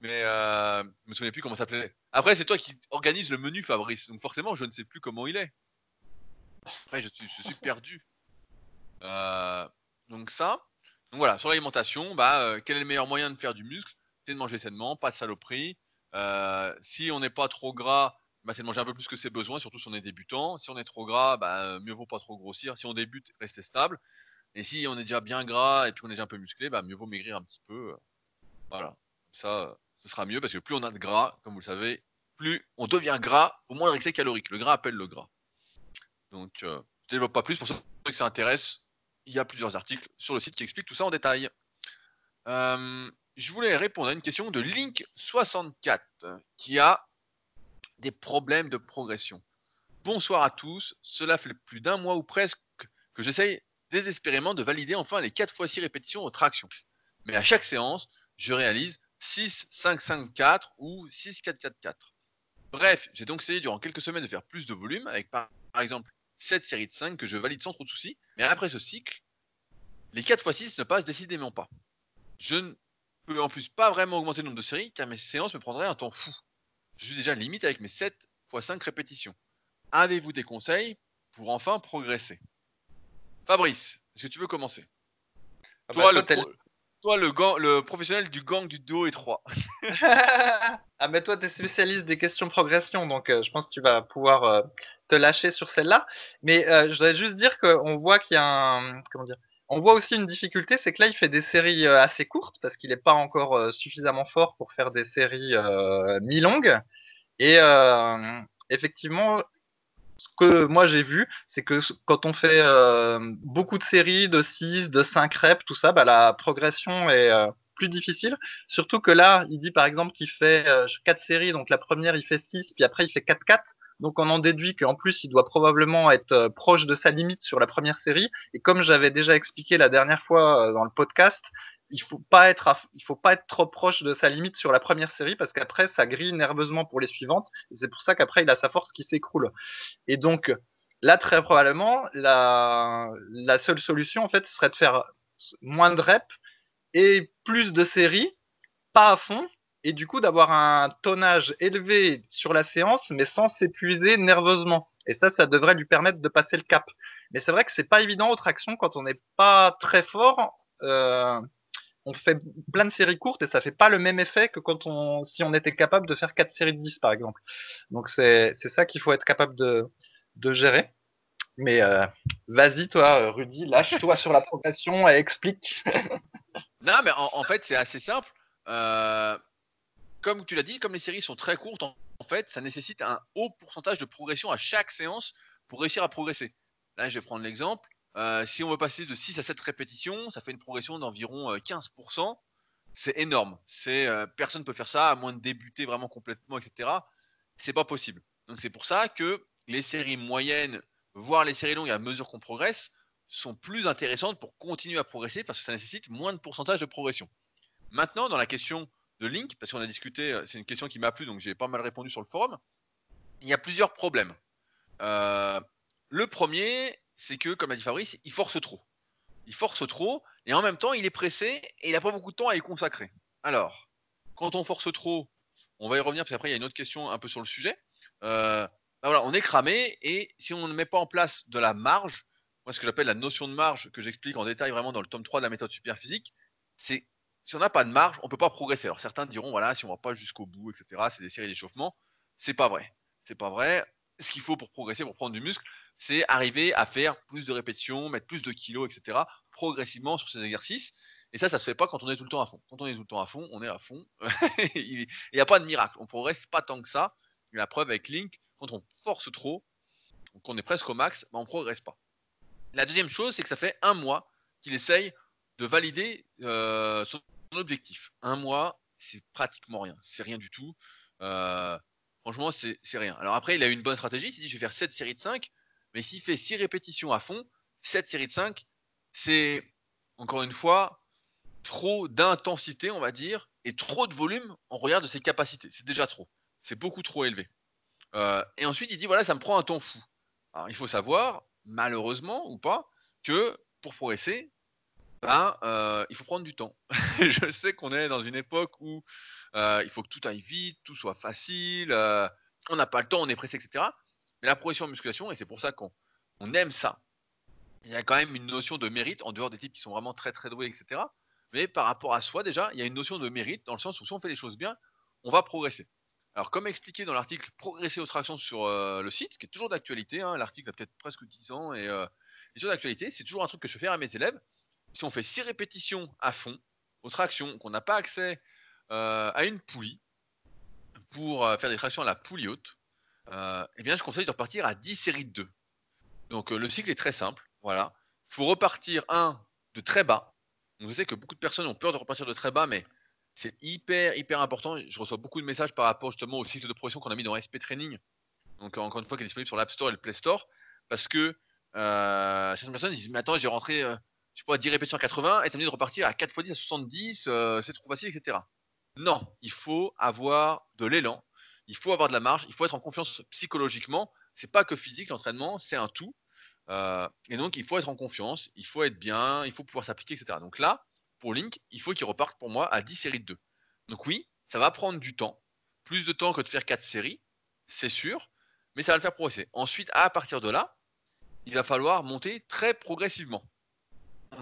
Mais euh, je me souviens plus comment ça s'appelait. Après, c'est toi qui organise le menu, Fabrice. Donc forcément, je ne sais plus comment il est. Après, je suis, perdu. Euh, donc ça. Voilà, sur l'alimentation, bah, euh, quel est le meilleur moyen de faire du muscle? C'est de manger sainement, pas de saloperie. Si on n'est pas trop gras, bah, c'est de manger un peu plus que ses besoins, surtout si on est débutant. Si on est trop gras, bah, mieux vaut pas trop grossir. Si on débute, rester stable. Et si on est déjà bien gras et puis on est déjà un peu musclé, bah, mieux vaut maigrir un petit peu. Voilà, ça, ce sera mieux parce que plus on a de gras, comme vous le savez, plus on devient gras au moindre excès calorique. Le gras appelle le gras. Donc, euh, je ne développe pas plus. Pour ceux qui ça intéresse, il y a plusieurs articles sur le site qui expliquent tout ça en détail. Euh, je voulais répondre à une question de Link64 qui a des problèmes de progression. Bonsoir à tous. Cela fait plus d'un mois ou presque que j'essaye désespérément de valider enfin les 4 x 6 répétitions aux tractions. Mais à chaque séance, je réalise 6, 5, 5, 4 ou 6, 4, 4, 4. Bref, j'ai donc essayé durant quelques semaines de faire plus de volume avec par, exemple 7 séries de 5 que je valide sans trop de soucis. Mais après ce cycle, les 4 x 6 ne passent décidément pas. Je ne peux en plus pas vraiment augmenter le nombre de séries car mes séances me prendraient un temps fou. Je suis déjà limite avec mes 7 x 5 répétitions. Avez-vous des conseils pour enfin progresser? Fabrice, est-ce que tu veux commencer? Ah bah, toi, le toi, le, le professionnel du gang du duo étroit. ah, mais toi, tu es spécialiste des questions progression, donc euh, je pense que tu vas pouvoir euh, te lâcher sur celle-là. Mais euh, je voudrais juste dire qu'on voit qu'il y a un. Comment dire On voit aussi une difficulté, c'est que là, il fait des séries assez courtes parce qu'il n'est pas encore suffisamment fort pour faire des séries mi-longues. Et effectivement, ce que moi j'ai vu, c'est que quand on fait euh, beaucoup de séries de 6, de 5 reps, tout ça, bah, la progression est euh, plus difficile. Surtout que là, il dit par exemple qu'il fait 4 euh, séries, donc la première il fait 6, puis après il fait 4-4. Donc on en déduit qu'en plus il doit probablement être proche de sa limite sur la première série. Et comme j'avais déjà expliqué la dernière fois dans le podcast, il faut pas être il faut pas être trop proche de sa limite sur la première série parce qu'après ça grille nerveusement pour les suivantes et c'est pour ça qu'après il a sa force qui s'écroule et donc là très probablement la, la seule solution en fait serait de faire moins de reps et plus de séries pas à fond et du coup d'avoir un tonnage élevé sur la séance mais sans s'épuiser nerveusement et ça ça devrait lui permettre de passer le cap mais c'est vrai que c'est pas évident aux tractions quand on n'est pas très fort euh, on fait plein de séries courtes et ça fait pas le même effet que quand on, si on était capable de faire quatre séries de 10 par exemple. Donc c'est ça qu'il faut être capable de, gérer. Mais euh, vas-y toi, Rudy, lâche-toi sur la progression et explique. non, mais en, fait c'est assez simple. Euh, comme tu l'as dit, comme les séries sont très courtes, en, fait, ça nécessite un haut pourcentage de progression à chaque séance pour réussir à progresser. Là, je vais prendre l'exemple. Euh, si on veut passer de 6 à 7 répétitions, ça fait une progression d'environ 15%. Euh, c'est énorme. Euh, personne ne peut faire ça à moins de débuter vraiment complètement, etc. C'est pas possible. Donc c'est pour ça que les séries moyennes, voire les séries longues à mesure qu'on progresse, sont plus intéressantes pour continuer à progresser parce que ça nécessite moins de pourcentage de progression. Maintenant, dans la question de Link, parce qu'on a discuté, c'est une question qui m'a plu, donc j'ai pas mal répondu sur le forum. Il y a plusieurs problèmes. le premier, c'est que, comme a dit Fabrice, il force trop. Il force trop, et en même temps, il est pressé, et il n'a pas beaucoup de temps à y consacrer. Alors, quand on force trop, on va y revenir, puis après, il y a une autre question un peu sur le sujet. Euh, bah voilà, on est cramé, et si on ne met pas en place de la marge, moi, ce que j'appelle la notion de marge, que j'explique en détail vraiment dans le tome 3 de la méthode super physique, c'est si on n'a pas de marge, on ne peut pas progresser. Alors certains diront, voilà, si on ne va pas jusqu'au bout, etc., c'est des séries d'échauffement. C'est pas vrai. C'est pas vrai. Ce qu'il faut pour progresser, pour prendre du muscle, c'est arriver à faire plus de répétitions, mettre plus de kilos, etc., progressivement sur ces exercices. Et ça, ça se fait pas quand on est tout le temps à fond. Quand on est tout le temps à fond, on est à fond. Il n'y a pas de miracle. On progresse pas tant que ça. la preuve avec Link, quand on force trop, qu'on est presque au max, ben on progresse pas. La deuxième chose, c'est que ça fait un mois qu'il essaye de valider euh, son objectif. Un mois, c'est pratiquement rien. C'est rien du tout. Euh, franchement, c'est rien. Alors après, il a eu une bonne stratégie. Il s'est dit, je vais faire 7 séries de 5. Mais s'il fait 6 répétitions à fond, 7 séries de 5, c'est encore une fois trop d'intensité, on va dire, et trop de volume en regard de ses capacités. C'est déjà trop. C'est beaucoup trop élevé. Euh, et ensuite, il dit voilà, ça me prend un temps fou. Alors, il faut savoir, malheureusement ou pas, que pour progresser, ben, euh, il faut prendre du temps. Je sais qu'on est dans une époque où euh, il faut que tout aille vite, tout soit facile, on n'a pas le temps, on est pressé, etc. Mais la progression en musculation, et c'est pour ça qu'on aime ça, il y a quand même une notion de mérite en dehors des types qui sont vraiment très très doués, etc. Mais par rapport à soi, déjà, il y a une notion de mérite dans le sens où si on fait les choses bien, on va progresser. Alors, comme expliqué dans l'article Progresser aux tractions sur euh, le site, qui est toujours d'actualité, hein, l'article a peut-être presque 10 ans et euh, toujours d'actualité, c'est toujours un truc que je fais à mes élèves. Si on fait 6 répétitions à fond, aux tractions, qu'on n'a pas accès euh, à une poulie pour euh, faire des tractions à la poulie haute, euh, eh bien, je conseille de repartir à 10 séries de 2. Donc, le cycle est très simple. Voilà. Il faut repartir, un, de très bas. Donc, je sais que beaucoup de personnes ont peur de repartir de très bas, mais c'est hyper, hyper important. Je reçois beaucoup de messages par rapport justement au cycle de progression qu'on a mis dans SP Training. Donc, encore une fois, qui est disponible sur l'App Store et le Play Store. Parce que certaines personnes disent Mais attends, j'ai rentré, je sais 10 répétitions à 80 et ça me dit de repartir à 4 x 10 à 70, euh, c'est trop facile, etc. Non, il faut avoir de l'élan, il faut avoir de la marge, il faut être en confiance psychologiquement. C'est pas que physique l'entraînement, c'est un tout. Euh, et donc, il faut être en confiance, il faut être bien, il faut pouvoir s'appliquer, etc. Donc là, pour Link, il faut qu'il reparte pour moi à 10 séries de 2. Donc oui, ça va prendre du temps, plus de temps que de faire 4 séries, c'est sûr, mais ça va le faire progresser. Ensuite, à partir de là, il va falloir monter très progressivement.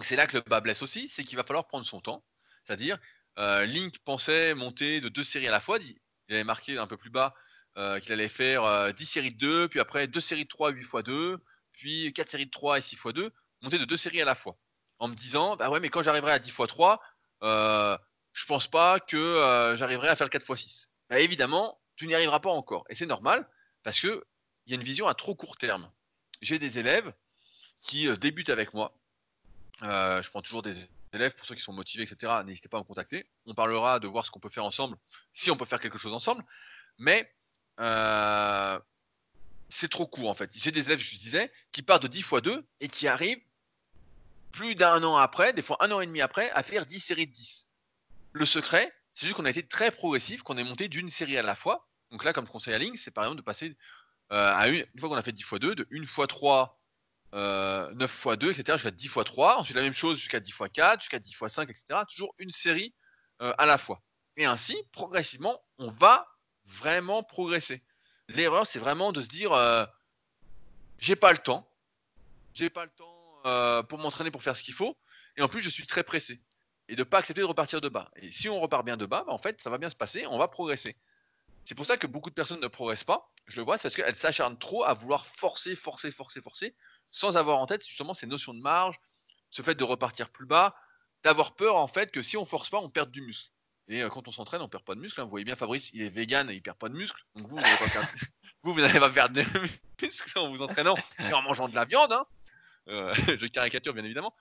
C'est là que le bas blesse aussi, c'est qu'il va falloir prendre son temps. C'est-à-dire, euh, Link pensait monter de deux séries à la fois. Il avait marqué un peu plus bas euh, qu'il allait faire euh, 10 séries de 2, puis après 2 séries de 3, 8 x 2, puis 4 séries de 3 et 6 x 2, monter de deux séries à la fois. En me disant, bah ouais, mais quand j'arriverai à 10 x 3, euh, je pense pas que j'arriverai à faire le 4 x 6. Bah, évidemment, tu n'y arriveras pas encore. Et c'est normal, parce qu'il y a une vision à trop court terme. J'ai des élèves qui débutent avec moi. Euh, je prends toujours des élèves pour ceux qui sont motivés, etc. N'hésitez pas à me contacter. On parlera de voir ce qu'on peut faire ensemble, si on peut faire quelque chose ensemble. Mais euh, c'est trop court en fait. J'ai des élèves, je disais, qui partent de 10 x 2 et qui arrivent plus d'un an après, des fois un an et demi après, à faire 10 séries de 10. Le secret, c'est juste qu'on a été très progressif, qu'on est monté d'une série à la fois. Donc là, comme conseil à ligne, c'est par exemple de passer euh, à une, une fois qu'on a fait 10 x 2, de 1 x 3, euh, 9 x 2, etc., jusqu'à 10 x 3. Ensuite, la même chose jusqu'à 10 x 4, jusqu'à 10 x 5, etc. Toujours une série euh, à la fois. Et ainsi, progressivement, on va vraiment progresser. L'erreur, c'est vraiment de se dire euh, j'ai pas le temps, j'ai pas le temps euh, pour m'entraîner pour faire ce qu'il faut, et en plus, je suis très pressé. Et de pas accepter de repartir de bas. Et si on repart bien de bas, bah, en fait, ça va bien se passer, on va progresser. C'est pour ça que beaucoup de personnes ne progressent pas. Je le vois, c'est parce qu'elles s'acharnent trop à vouloir forcer, forcer, forcer, forcer, sans avoir en tête justement ces notions de marge, ce fait de repartir plus bas, d'avoir peur en fait que si on force pas, on perd du muscle. Et euh, quand on s'entraîne, on perd pas de muscle. hein. Vous voyez bien, Fabrice, il est vegan et il perd pas de muscle. Donc vous, vous n'allez pas perdre, de muscle en vous entraînant et en mangeant de la viande. hein. Euh, je caricature bien évidemment.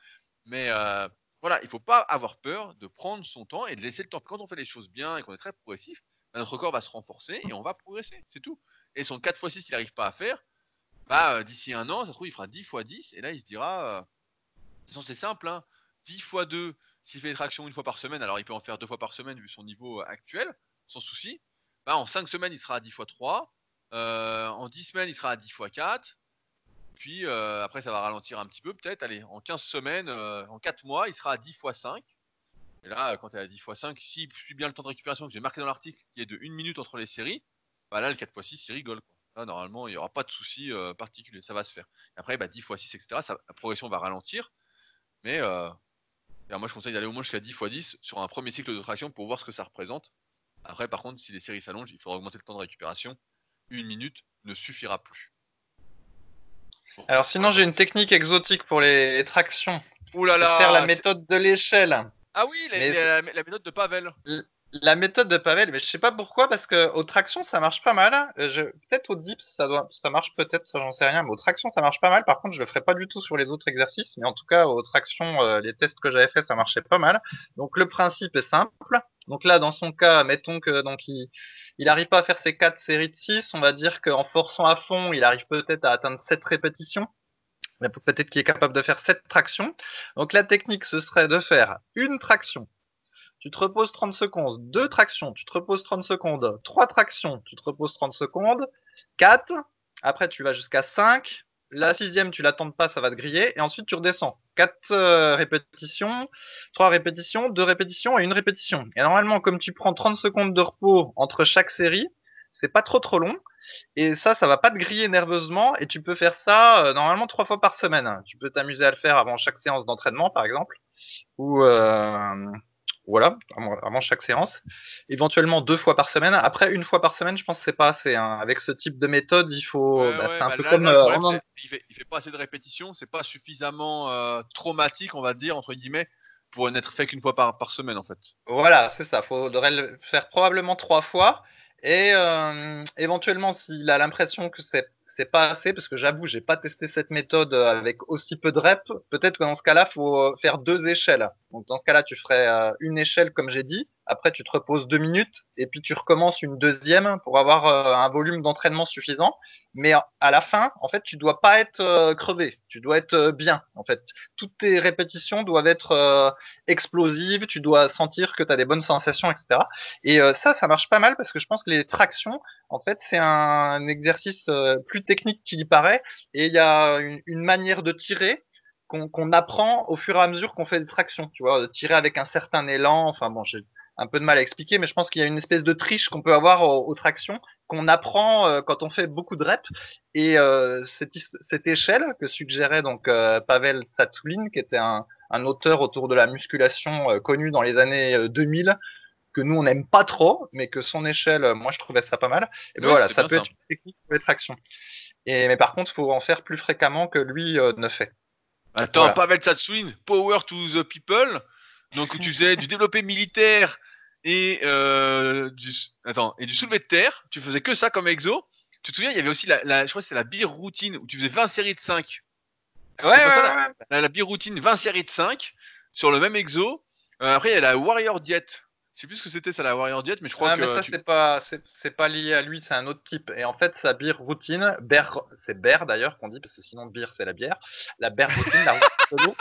Mais euh, voilà, il faut pas avoir peur de prendre son temps et de laisser le temps. Quand on fait les choses bien et qu'on est très progressif, bah, notre corps va se renforcer et on va progresser. C'est tout. Et son 4 x 6, il n'arrive pas à faire. Bah, euh, d'ici un an, ça se trouve, il fera 10 x 10 et là, il se dira. euh, De toute façon, c'est simple. Hein, 10 x 2, s'il fait des tractions une fois par semaine, alors il peut en faire deux fois par semaine vu son niveau euh, actuel, sans souci. Bah, en 5 semaines, il sera à 10 x 3. Euh, en 10 semaines, il sera à 10 x 4. Puis après, ça va ralentir un petit peu, peut-être. Allez, en 15 semaines, en 4 mois, il sera à 10 x 5. Et là, quand tu es à 10 x 5, s'il suit bien le temps de récupération que j'ai marqué dans l'article, qui est de 1 minute entre les séries, bah là, le 4 x 6, il rigole. Quoi. Là, normalement, il n'y aura pas de souci euh, particulier. Ça va se faire. Et après, bah, 10 x 6, etc., ça- la progression va ralentir. Mais euh, moi, je conseille d'aller au moins jusqu'à 10 x 10 sur un premier cycle de traction pour voir ce que ça représente. Après, par contre, si les séries s'allongent, il faudra augmenter le temps de récupération. Une minute ne suffira plus. Bon. Alors sinon, j'ai une technique exotique pour les tractions. Ouh là là faire la méthode de l'échelle. Ah oui, la, Mais la- la méthode de Pavel. La méthode de Pavel, mais je sais pas pourquoi, parce que aux tractions ça marche pas mal. Euh, je- Peut-être au dips ça marche peut-être, ça j'en sais rien, mais aux tractions ça marche pas mal. Par contre, je le ferai pas du tout sur les autres exercices, mais en tout cas aux tractions, euh, les tests que j'avais fait, ça marchait pas mal. Donc le principe est simple. Donc là, dans son cas, mettons que donc il, il arrive pas à faire ses quatre séries de 6, on va dire qu'en forçant à fond, il arrive peut-être à atteindre 7 répétitions. Peut-être qu'il est capable de faire 7 tractions. Donc la technique, ce serait de faire une traction tu te reposes 30 secondes, deux tractions, tu te reposes 30 secondes, trois tractions, tu te reposes 30 secondes, 4, après tu vas jusqu'à 5, la sixième tu l'attends pas, ça va te griller, et ensuite tu redescends. 4 répétitions, 3 répétitions, 2 répétitions et une répétition. Et normalement, comme tu prends 30 secondes de repos entre chaque série, c'est pas trop trop long, Et ça, ça va pas te griller nerveusement. Et tu peux faire ça normalement trois fois par semaine. Tu peux t'amuser à le faire avant chaque séance d'entraînement, par exemple, ou voilà, avant chaque séance. Éventuellement deux fois par semaine. Après, une fois par semaine, je pense que c'est pas assez. Hein. Avec ce type de méthode, il faut. bah, c'est un bah peu comme. il, fait, fait, pas assez de répétitions, c'est pas suffisamment euh, traumatique, on va dire, entre guillemets, pour n'être fait qu'une fois par, par semaine, en fait. Voilà, c'est ça. Faudrait le faire probablement trois fois. Et euh, éventuellement, s'il a l'impression que c'est c'est pas assez parce que j'avoue, j'ai pas testé cette méthode euh, avec aussi peu de reps. Peut-être que dans ce cas-là, faut euh, faire deux échelles. Donc dans ce cas-là, tu ferais euh, une échelle comme j'ai dit. Après, tu te reposes deux minutes et puis tu recommences une deuxième pour avoir un volume d'entraînement suffisant. Mais à la fin, en fait, tu dois pas être crevé. Tu dois être bien. En fait, toutes tes répétitions doivent être explosives. Tu dois sentir que tu as des bonnes sensations, etc. Et ça, ça marche pas mal parce que je pense que les tractions, en fait, c'est un exercice plus technique qu'il y paraît. Et il y a une, manière de tirer qu'on apprend au fur et à mesure qu'on fait des tractions. Tu vois, tirer avec un certain élan. Enfin bon, j'ai un peu de mal à expliquer, mais je pense qu'il y a une espèce de triche qu'on peut avoir aux, tractions qu'on apprend euh, quand on fait beaucoup de reps. Et euh, cette, cette, échelle que suggérait donc euh, Pavel Tsatsouline, qui était un, un, auteur autour de la musculation connu dans les années 2000, que nous on n'aime pas trop, mais que son échelle, moi je trouvais ça pas mal. Et ben voilà, ça peut être une technique pour les tractions. Et, mais par contre, il faut en faire plus fréquemment que lui ne fait. Attends, Pavel Tsatsouline, Power to the People, donc où tu faisais du développé militaire et euh, du attends et du soulevé de terre. Tu faisais que ça comme exo. Tu te souviens, il y avait aussi la, la je crois que c'est la beer routine où tu faisais 20 séries de 5. Ouais, ouais, ça, La, la, beer routine 20 séries de 5 sur le même exo. Euh, après il y a la warrior diet. Je sais plus ce que c'était ça la Warrior Diet, mais je crois ah, que. Mais ça, c'est pas, c'est pas lié à lui, c'est un autre type. Et en fait, sa beer routine, beer, c'est beer d'ailleurs qu'on dit, parce que sinon beer c'est la bière. La beer routine, la routine,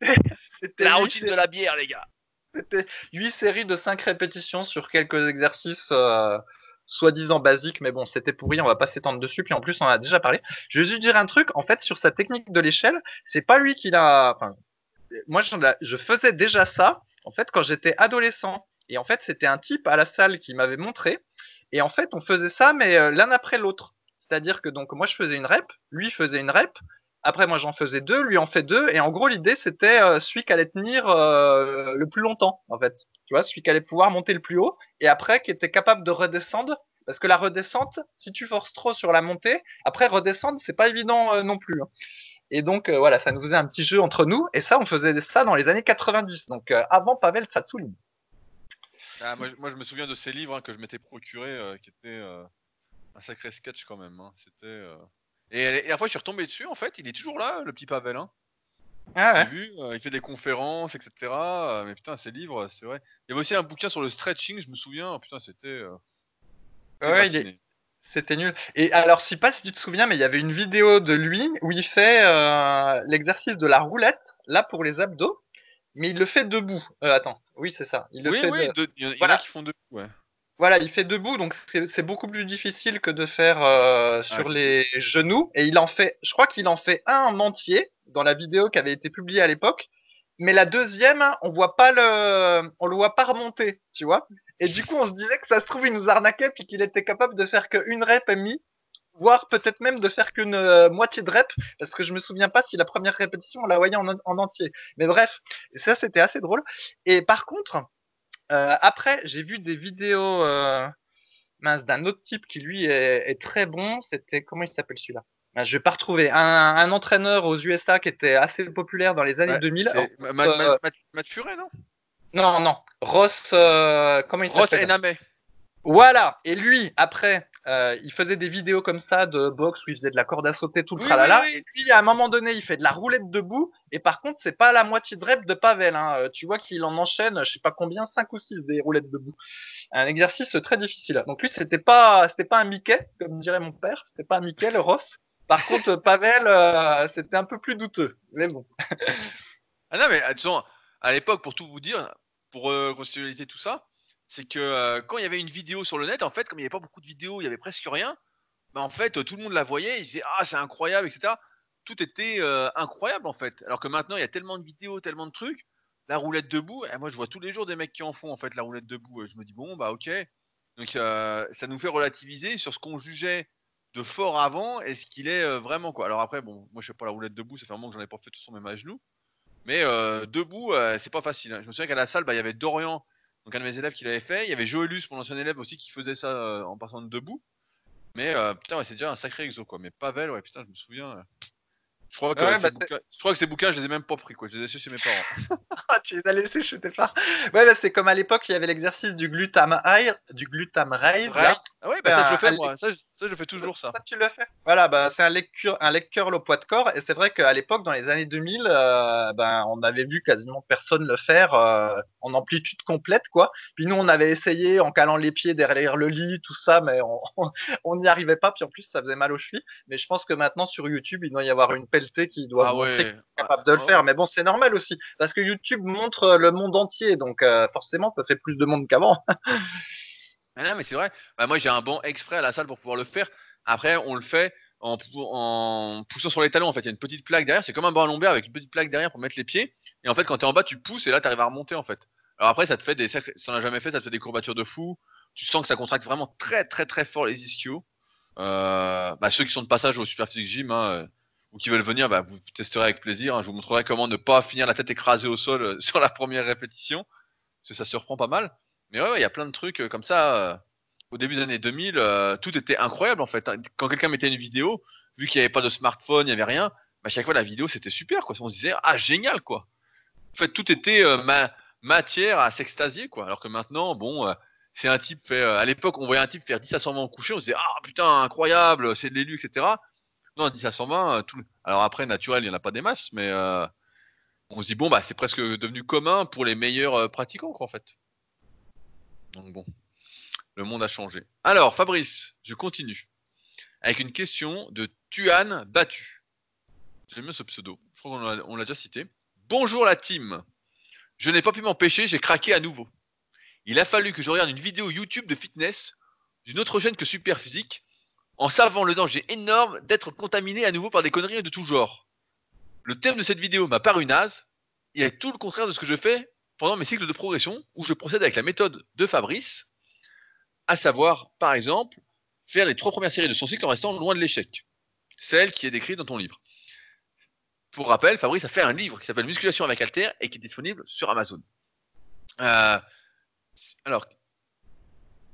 c'était, la routine de la bière, les gars. C'était 8 séries de 5 répétitions sur quelques exercices euh, soi-disant basiques, mais bon, c'était pourri, on va pas s'étendre dessus, puis en plus, on en a déjà parlé. Je vais juste dire un truc, en fait, sur sa technique de l'échelle, c'est pas lui qui l'a. Enfin, moi, je faisais déjà ça, en fait, quand j'étais adolescent. Et en fait, c'était un type à la salle qui m'avait montré. Et en fait, on faisait ça, mais euh, l'un après l'autre. C'est-à-dire que donc moi, je faisais une rep, lui faisait une rep. Après, moi, j'en faisais deux, lui en fait deux. Et en gros, l'idée, c'était euh, celui qui allait tenir euh, le plus longtemps, en fait. Tu vois, celui qui allait pouvoir monter le plus haut. Et après, qui était capable de redescendre. Parce que la redescente, si tu forces trop sur la montée, après redescendre, c'est pas évident non plus. Hein. Et donc, voilà, ça nous faisait un petit jeu entre nous. Et ça, on faisait ça dans les années 90. Donc, avant Pavel Tsatsouline. Ah, moi, je me souviens de ces livres hein, que je m'étais procuré, euh, qui étaient euh, un sacré sketch quand même. Hein. C'était. Euh, et, la fois, je suis retombé dessus. En fait, il est toujours là, le petit Pavel. Hein. Ah ouais. vu, il fait des conférences, etc. mais putain, ces livres, c'est vrai. Il y avait aussi un bouquin sur le stretching, je me souviens. putain, c'était. ouais, C'était nul. Et alors, je sais pas si tu te souviens, mais il y avait une vidéo de lui où il fait l'exercice de la roulette, là pour les abdos mais il le fait debout. Euh, attends, oui, c'est ça. Il le oui, fait oui, il y en a qui font debout, ouais. Voilà, il fait debout, donc c'est beaucoup plus difficile que de faire euh, sur ah, les genoux. Et il en fait, je crois qu'il en fait un en entier dans la vidéo qui avait été publiée à l'époque. Mais la deuxième, on voit pas le, on le voit pas remonter, tu vois. Et du coup, on se disait que ça se trouve, il nous arnaquait puis qu'il était capable de faire qu'une rep et demie voire peut-être même de faire qu'une euh, moitié de rep, parce que je me souviens pas si la première répétition on la voyait en, entier. Mais bref, ça c'était assez drôle. Et par contre, euh, après j'ai vu des vidéos euh, d'un autre type qui lui est, très bon. C'était comment il s'appelle celui-là? Ben, Je vais pas retrouver un, entraîneur aux USA qui était assez populaire dans les années 2000. Maturé, non? Non, non. Ross, comment il s'appelle? Ross Ename. Voilà. Et lui, après, euh, il faisait des vidéos comme ça de boxe où il faisait de la corde à sauter, tout le tralala. Et puis à un moment donné, il fait de la roulette debout. Et par contre, c'est pas la moitié de rep de Pavel. Hein. Euh, tu vois qu'il en enchaîne, je sais pas combien, 5 ou 6 des roulettes debout. Un exercice très difficile. Donc lui, c'était pas, c'était pas un Mickey, comme dirait mon père. C'était pas un Mickey, le Ross. Par contre, Pavel, euh, c'était un peu plus douteux. Mais bon. ah non, mais à l'époque, pour tout vous dire, pour euh, tout ça, c'est que euh, quand il y avait une vidéo sur le net, en fait, comme il n'y avait pas beaucoup de vidéos, il y avait presque rien, bah, en fait, tout le monde la voyait, ils disaient Ah, c'est incroyable, etc. Tout était euh, incroyable, en fait. Alors que maintenant, il y a tellement de vidéos, tellement de trucs. La roulette debout, et moi, je vois tous les jours des mecs qui en font, en fait, la roulette debout. Je me dis Bon, bah, ok. Donc euh, ça nous fait relativiser sur ce qu'on jugeait de fort avant et ce qu'il est euh, vraiment quoi. Alors après, bon, moi je fais pas la roulette debout, ça fait un moment que j'en ai pas fait tout son même à genoux. Mais euh, debout, c'est pas facile. hein. Je me souviens qu'à la salle, bah, il y avait Dorian, donc un de mes élèves qui l'avait fait. Il y avait Joelus, mon ancien élève aussi, qui faisait ça en passant de debout. Mais putain, ouais, c'est déjà un sacré exo quoi. Mais Pavel, ouais, putain, je me souviens. Je crois, que Ouais, ces bah, bouquins, je crois que ces bouquins, je les ai même pas pris quoi. Je les ai laissés chez mes parents. Ah, tu les as laissés chez tes parents. Ouais, bah, c'est comme à l'époque, il y avait l'exercice du glutamate, du. Right. Ah ouais, bah ça je le fais moi. Ça, je- ça, je fais toujours ça. Ça, tu le fais. Voilà, bah, c'est un lecture, un lecteur au poids de corps. Et c'est vrai qu'à l'époque, dans les années 2000, euh, ben, on avait vu quasiment personne le faire euh, en amplitude complète, quoi. Puis nous, on avait essayé en calant les pieds derrière le lit, tout ça, mais on on n'y arrivait pas. Puis en plus, ça faisait mal aux chevilles. Mais je pense que maintenant, sur YouTube, il doit y avoir une pelletée qui doit Ah montrer ouais. capables de le Ah faire. Mais bon, c'est normal aussi. Parce que YouTube montre le monde entier. Donc euh, forcément, ça fait plus de monde qu'avant. Ah non, mais c'est vrai. Bah, moi, j'ai un banc exprès à la salle pour pouvoir le faire. Après, on le fait en, pou- en poussant sur les talons. En fait, il y a une petite plaque derrière. C'est comme un banc à lombaire avec une petite plaque derrière pour mettre les pieds. Et en fait, quand tu es en bas, tu pousses et là, tu arrives à remonter en fait. Alors après, ça te fait des Si t'en as jamais fait, ça te fait des courbatures de fou. Tu sens que ça contracte vraiment très, très, très fort les ischios. Euh, bah, ceux qui sont de passage au Super Physique Gym hein, euh, ou qui veulent venir, bah, vous testerez avec plaisir. hein. Je vous montrerai comment ne pas finir la tête écrasée au sol euh, sur la première répétition. Parce que ça surprend pas mal. Mais ouais, il y a plein de trucs euh, comme ça. euh, au début des années 2000, euh, tout était incroyable en fait. hein. Quand quelqu'un mettait une vidéo, vu qu'il n'y avait pas de smartphone, il n'y avait rien, bah, chaque fois la vidéo c'était super. On se disait ah génial quoi. En fait, tout était ma- matière à s'extasier. Alors que maintenant, bon, c'est un type fait. à l'époque, on voyait un type faire 10 à 120 au coucher, on se disait ah putain incroyable, c'est de l'élu, etc. Non, 10 à 120, euh, Alors après, naturel, il n'y en a pas des masses, mais euh, on se dit bon bah c'est presque devenu commun pour les meilleurs euh, pratiquants quoi en fait. Donc bon. Le monde a changé. Alors, Fabrice, je continue. Avec une question de Tuan Battu. J'aime bien ce pseudo. Je crois qu'on l'a déjà cité. Bonjour la team. Je n'ai pas pu m'empêcher, j'ai craqué à nouveau. Il a fallu que je regarde une vidéo YouTube de fitness d'une autre chaîne que Superphysique en savant le danger énorme d'être contaminé à nouveau par des conneries de tout genre. Le thème de cette vidéo m'a paru naze et est tout le contraire de ce que je fais pendant mes cycles de progression où je procède avec la méthode de Fabrice à savoir, par exemple, faire les trois premières séries de son cycle en restant loin de l'échec. Celle qui est décrite dans ton livre. Pour rappel, Fabrice a fait un livre qui s'appelle Musculation avec Alter et qui est disponible sur Amazon. Euh, alors,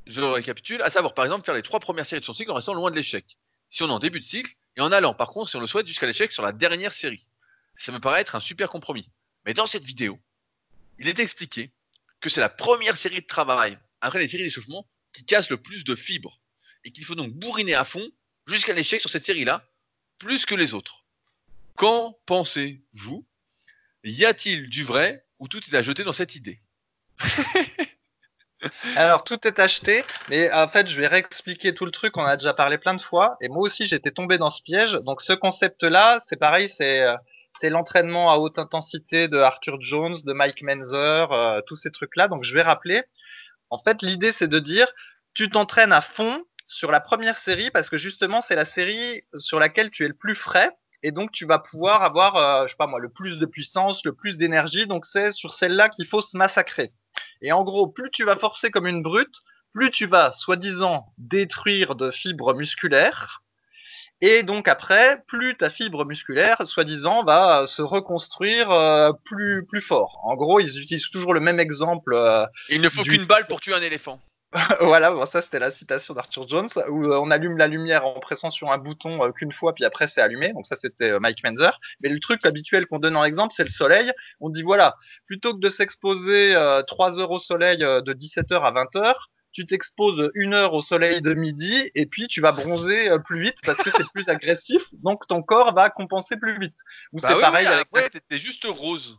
je récapitule, à savoir, par exemple, faire les trois premières séries de son cycle en restant loin de l'échec. Si on est en début de cycle, et en allant, par contre, si on le souhaite, jusqu'à l'échec sur la dernière série. Ça me paraît être un super compromis. Mais dans cette vidéo, il est expliqué que c'est la première série de travail, après les séries d'échauffement, qui casse le plus de fibres et qu'il faut donc bourriner à fond jusqu'à l'échec sur cette série-là, plus que les autres. Qu'en pensez-vous? Y a-t-il du vrai ou tout est à jeter dans cette idée? Alors tout est acheté, mais en fait je vais réexpliquer tout le truc. On a déjà parlé plein de fois, et moi aussi j'étais tombé dans ce piège. Donc ce concept-là, c'est pareil, c'est euh, l'entraînement à haute intensité de Arthur Jones, de Mike Menzer, euh, tous ces trucs-là. Donc je vais rappeler. En fait, l'idée c'est de dire, tu t'entraînes à fond sur la première série parce que justement c'est la série sur laquelle tu es le plus frais. Et donc tu vas pouvoir avoir, euh, je sais pas moi, le plus de puissance, le plus d'énergie. Donc c'est sur celle-là qu'il faut se massacrer. Et en gros, plus tu vas forcer comme une brute, plus tu vas, soi-disant, détruire de fibres musculaires. Et donc après, plus ta fibre musculaire, soi-disant, va se reconstruire euh, plus, plus fort. En gros, ils utilisent toujours le même exemple. euh, Il ne faut Du- qu'une balle pour tuer un éléphant. voilà, bon, ça c'était la citation d'Arthur Jones, où euh, on allume la lumière en pressant sur un bouton euh, qu'une fois, puis après c'est allumé. Donc ça c'était euh, Mike Menzer. Mais le truc habituel qu'on donne en exemple, c'est le soleil. On dit voilà, plutôt que de s'exposer euh, 3 heures au soleil euh, de 17h à 20h, tu t'exposes une heure au soleil de midi et puis tu vas bronzer plus vite parce que c'est plus agressif, donc ton corps va compenser plus vite. Ou Bah c'est oui, pareil oui, avec après, t'étais juste rose.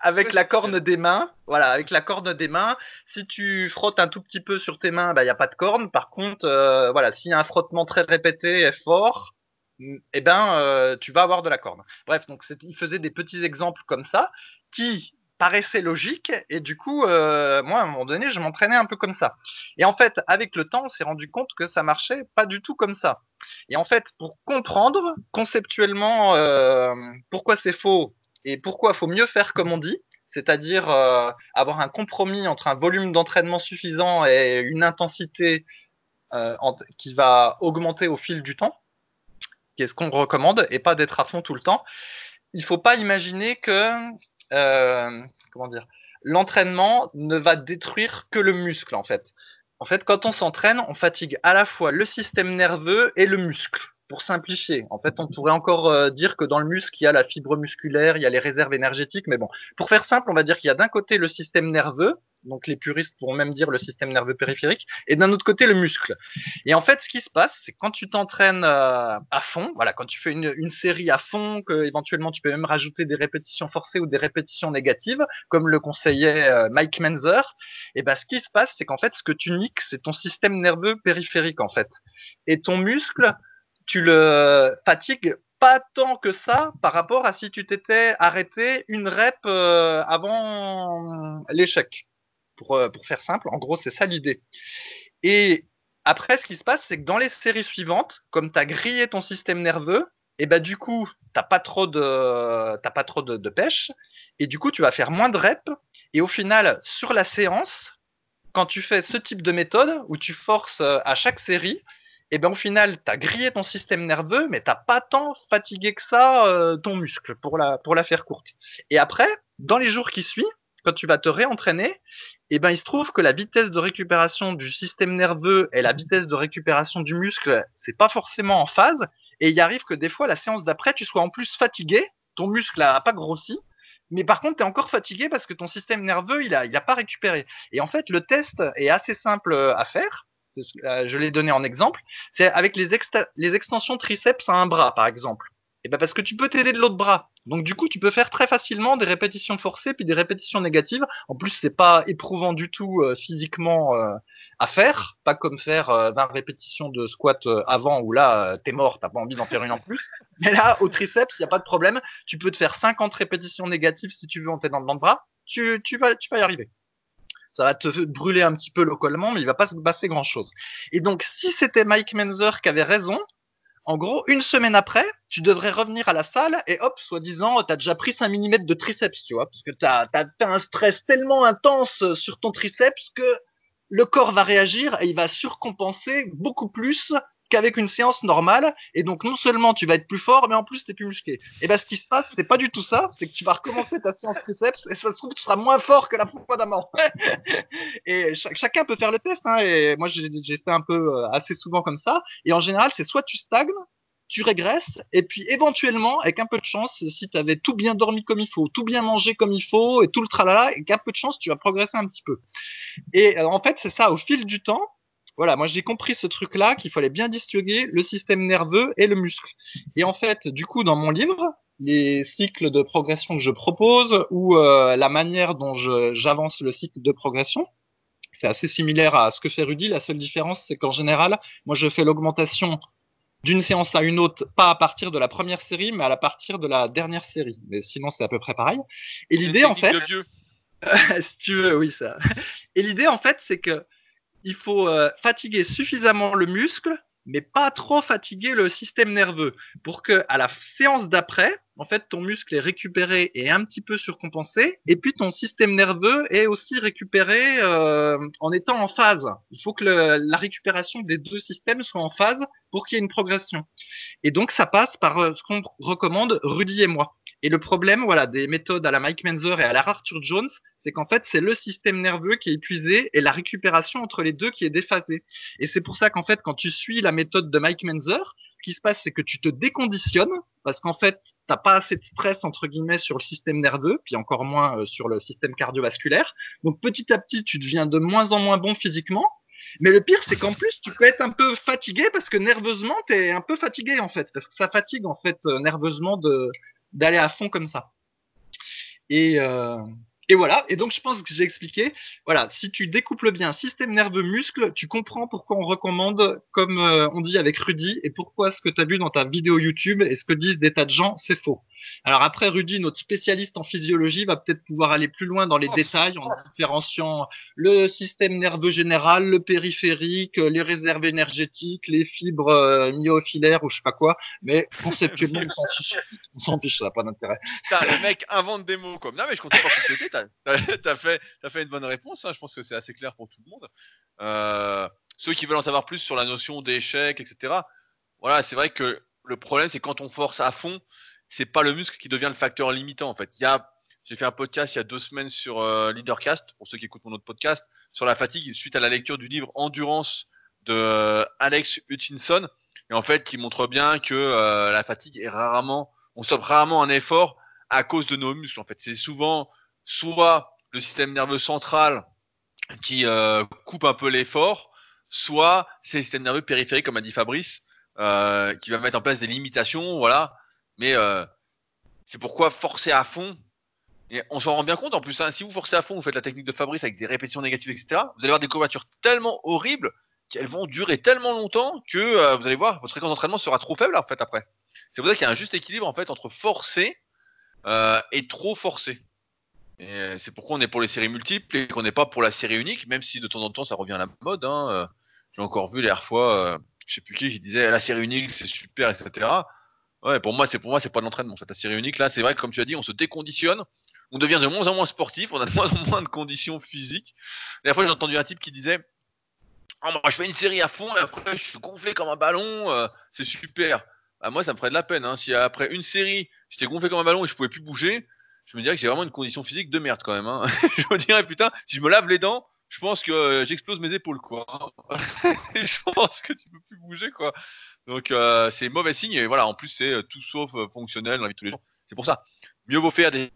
Avec la corne des mains, voilà, avec la corne des mains, si tu frottes un tout petit peu sur tes mains, il bah, n'y a pas de corne. Par contre, euh, voilà, s'il y a un frottement très répété et fort, mm, eh ben, euh, tu vas avoir de la corne. Bref, donc il faisait des petits exemples comme ça qui paraissaient logiques et du coup, euh, moi, à un moment donné, je m'entraînais un peu comme ça. Et en fait, avec le temps, on s'est rendu compte que ça marchait pas du tout comme ça. Et en fait, pour comprendre conceptuellement euh, pourquoi c'est faux et pourquoi faut mieux faire comme on dit, c'est-à-dire euh, avoir un compromis entre un volume d'entraînement suffisant et une intensité euh, qui va augmenter au fil du temps, qui est ce qu'on recommande, et pas d'être à fond tout le temps. Il ne faut pas imaginer que euh, l'entraînement ne va détruire que le muscle en fait. En fait, quand on s'entraîne, on fatigue à la fois le système nerveux et le muscle pour simplifier, en fait, on pourrait encore euh, dire que dans le muscle, il y a la fibre musculaire, il y a les réserves énergétiques, mais bon, pour faire simple, on va dire qu'il y a d'un côté le système nerveux, donc les puristes pourront même dire le système nerveux périphérique, et d'un autre côté le muscle. Et en fait, ce qui se passe, c'est quand tu t'entraînes euh, à fond, voilà, quand tu fais une, série à fond, que éventuellement tu peux même rajouter des répétitions forcées ou des répétitions négatives, comme le conseillait euh, Mike Menzer, et ben ce qui se passe, c'est qu'en fait, ce que tu niques, c'est ton système nerveux périphérique en fait, et ton muscle tu le fatigues pas tant que ça par rapport à si tu t'étais arrêté une rep euh, avant l'échec. Pour, euh, pour faire simple, en gros, c'est ça l'idée. Et après, ce qui se passe, c'est que dans les séries suivantes, comme tu as grillé ton système nerveux, et ben du coup, t'as pas trop de t'as pas trop de, de, pêche, et du coup, tu vas faire moins de reps. Et au final, sur la séance, quand tu fais ce type de méthode où tu forces euh, à chaque série, et ben au final, tu as grillé ton système nerveux, mais t'as pas tant fatigué que ça euh, ton muscle, pour la, pour la faire courte. Et après, dans les jours qui suivent, quand tu vas te réentraîner, et ben il se trouve que la vitesse de récupération du système nerveux et la vitesse de récupération du muscle, c'est pas forcément en phase. Et il arrive que des fois, la séance d'après, tu sois en plus fatigué, ton muscle a pas grossi, mais par contre, tu es encore fatigué parce que ton système nerveux, il a, il a pas récupéré. Et en fait, le test est assez simple à faire. Euh, je l'ai donné en exemple, c'est avec les, extensions triceps à un bras, par exemple. Et ben parce que tu peux t'aider de l'autre bras. Donc du coup, tu peux faire très facilement des répétitions forcées puis des répétitions négatives. En plus, c'est pas éprouvant du tout euh, physiquement euh, à faire, pas comme faire 20 répétitions de squat avant où là t'es mort, t'as pas envie d'en faire une en plus. Mais là, au triceps, il y a pas de problème. Tu peux te faire 50 répétitions négatives si tu veux en t'aidant dans le bras. Tu, vas, tu vas y arriver ça va te brûler un petit peu localement, mais il va pas se passer grand chose. Et donc, si c'était Mike Menzer qui avait raison, en gros, une semaine après, tu devrais revenir à la salle et hop, soi-disant, tu as déjà pris 5 mm de triceps, tu vois, parce que tu as, as, fait un stress tellement intense sur ton triceps que le corps va réagir et il va surcompenser beaucoup plus qu'avec une séance normale. Et donc, non seulement tu vas être plus fort, mais en plus, tu es plus musclé. Et ben, ce qui se passe, c'est pas du tout ça. C'est que tu vas recommencer ta séance triceps et ça se trouve, tu seras moins fort que la fois d'avant. et chacun peut faire le test. Hein, et moi, j'ai fait un peu euh, assez souvent comme ça. Et en général, c'est soit tu stagnes, tu régresses, et puis éventuellement, avec un peu de chance, si tu avais tout bien dormi comme il faut, tout bien mangé comme il faut, et tout le tralala, avec un peu de chance, tu vas progresser un petit peu. Et en fait, c'est ça, au fil du temps, voilà, moi j'ai compris ce truc-là, qu'il fallait bien distinguer le système nerveux et le muscle. Et en fait, du coup, dans mon livre, les cycles de progression que je propose ou euh, la manière dont j'avance le cycle de progression, c'est assez similaire à ce que fait Rudy. La seule différence, c'est qu'en général, moi je fais l'augmentation d'une séance à une autre, pas à partir de la première série, mais à la partir de la dernière série. Mais sinon, c'est à peu près pareil. Et l'idée, en fait, si tu veux, oui ça. Et l'idée, en fait, c'est que il faut euh, fatiguer suffisamment le muscle, mais pas trop fatiguer le système nerveux pour que à la séance d'après, en fait, ton muscle est récupéré et un petit peu surcompensé, et puis ton système nerveux est aussi récupéré euh, en étant en phase. Il faut que la récupération des deux systèmes soit en phase pour qu'il y ait une progression. Et donc, ça passe par euh, ce qu'on recommande Rudy et moi. Et le problème, voilà, des méthodes à la Mike Menzer et à la Arthur Jones, c'est qu'en fait, c'est le système nerveux qui est épuisé et la récupération entre les deux qui est déphasée. Et c'est pour ça qu'en fait, quand tu suis la méthode de Mike Menzer, ce qui se passe, c'est que tu te déconditionnes parce qu'en fait, t'as pas assez de stress entre guillemets sur le système nerveux, puis encore moins euh, sur le système cardiovasculaire. Donc petit à petit, tu deviens de moins en moins bon physiquement. Mais le pire, c'est qu'en plus, tu peux être un peu fatigué parce que nerveusement, tu es un peu fatigué en fait, parce que ça fatigue en fait euh, nerveusement d'aller à fond comme ça. Et, euh, et voilà, et donc je pense que j'ai expliqué, voilà, si tu découples bien système nerveux muscle, tu comprends pourquoi on recommande, comme euh, on dit avec Rudy, et pourquoi ce que tu as vu dans ta vidéo YouTube et ce que disent des tas de gens, c'est faux. Alors après, Rudy, notre spécialiste en physiologie, va peut-être pouvoir aller plus loin dans les détails en différenciant le système nerveux général, le périphérique, les réserves énergétiques, les fibres euh, myofiliaires ou je sais pas quoi. Mais conceptuellement, on s'en fiche. On s'en fiche, ça n'a pas d'intérêt. le mec invente des mots comme. Non, mais je comptais pas compléter. T'as as, fait, as fait une bonne réponse. Hein. Je pense que c'est assez clair pour tout le monde. Euh, ceux qui veulent en savoir plus sur la notion d'échec, etc. Voilà, c'est vrai que le problème, c'est quand on force à fond, c'est pas le muscle qui devient le facteur limitant en fait. Il y a, j'ai fait un podcast il y a deux semaines sur euh, Leadercast pour ceux qui écoutent mon autre podcast sur la fatigue suite à la lecture du livre Endurance de euh, Alex Hutchinson et en fait qui montre bien que euh, la fatigue est rarement, on stoppe rarement un effort à cause de nos muscles en fait. C'est souvent soit le système nerveux central qui coupe un peu l'effort, soit c'est le système nerveux périphérique comme a dit Fabrice qui va mettre en place des limitations, voilà mais euh, c'est pourquoi forcer à fond. Et on s'en rend bien compte en plus. Hein, si vous forcez à fond, vous faites la technique de Fabrice avec des répétitions négatives, etc. Vous allez avoir des courbatures tellement horribles qu'elles vont durer tellement longtemps que euh, vous allez voir, votre fréquence d'entraînement sera trop faible en fait après. C'est pour ça qu'il y a un juste équilibre en fait entre forcer euh, et trop forcer. Et c'est pourquoi on est pour les séries multiples et qu'on n'est pas pour la série unique, même si de temps en temps ça revient à la mode. Hein. J'ai encore vu les dernières fois, je sais plus qui, qui disait la série unique c'est super, etc. Ouais, pour moi, c'est pour moi, c'est pas de l'entraînement. En fait, la série unique, là, c'est vrai que comme tu as dit, on se déconditionne, on devient de moins en moins sportif, on a de moins en moins de conditions physiques. La fois, j'ai entendu un type qui disait oh, moi, je fais une série à fond et après, je suis gonflé comme un ballon, euh, c'est super. Bah, moi, ça me ferait de la peine. Hein. Si après une série, j'étais gonflé comme un ballon et je pouvais plus bouger, je me dirais que j'ai vraiment une condition physique de merde quand même. Hein. je me dirais, putain, si je me lave les dents, je pense que euh, j'explose mes épaules, quoi. je pense que tu peux plus bouger, quoi. Donc euh, c'est mauvais signe et voilà, en plus c'est euh, tout sauf euh, fonctionnel dans la vie de tous les jours. C'est pour ça, mieux vaut faire des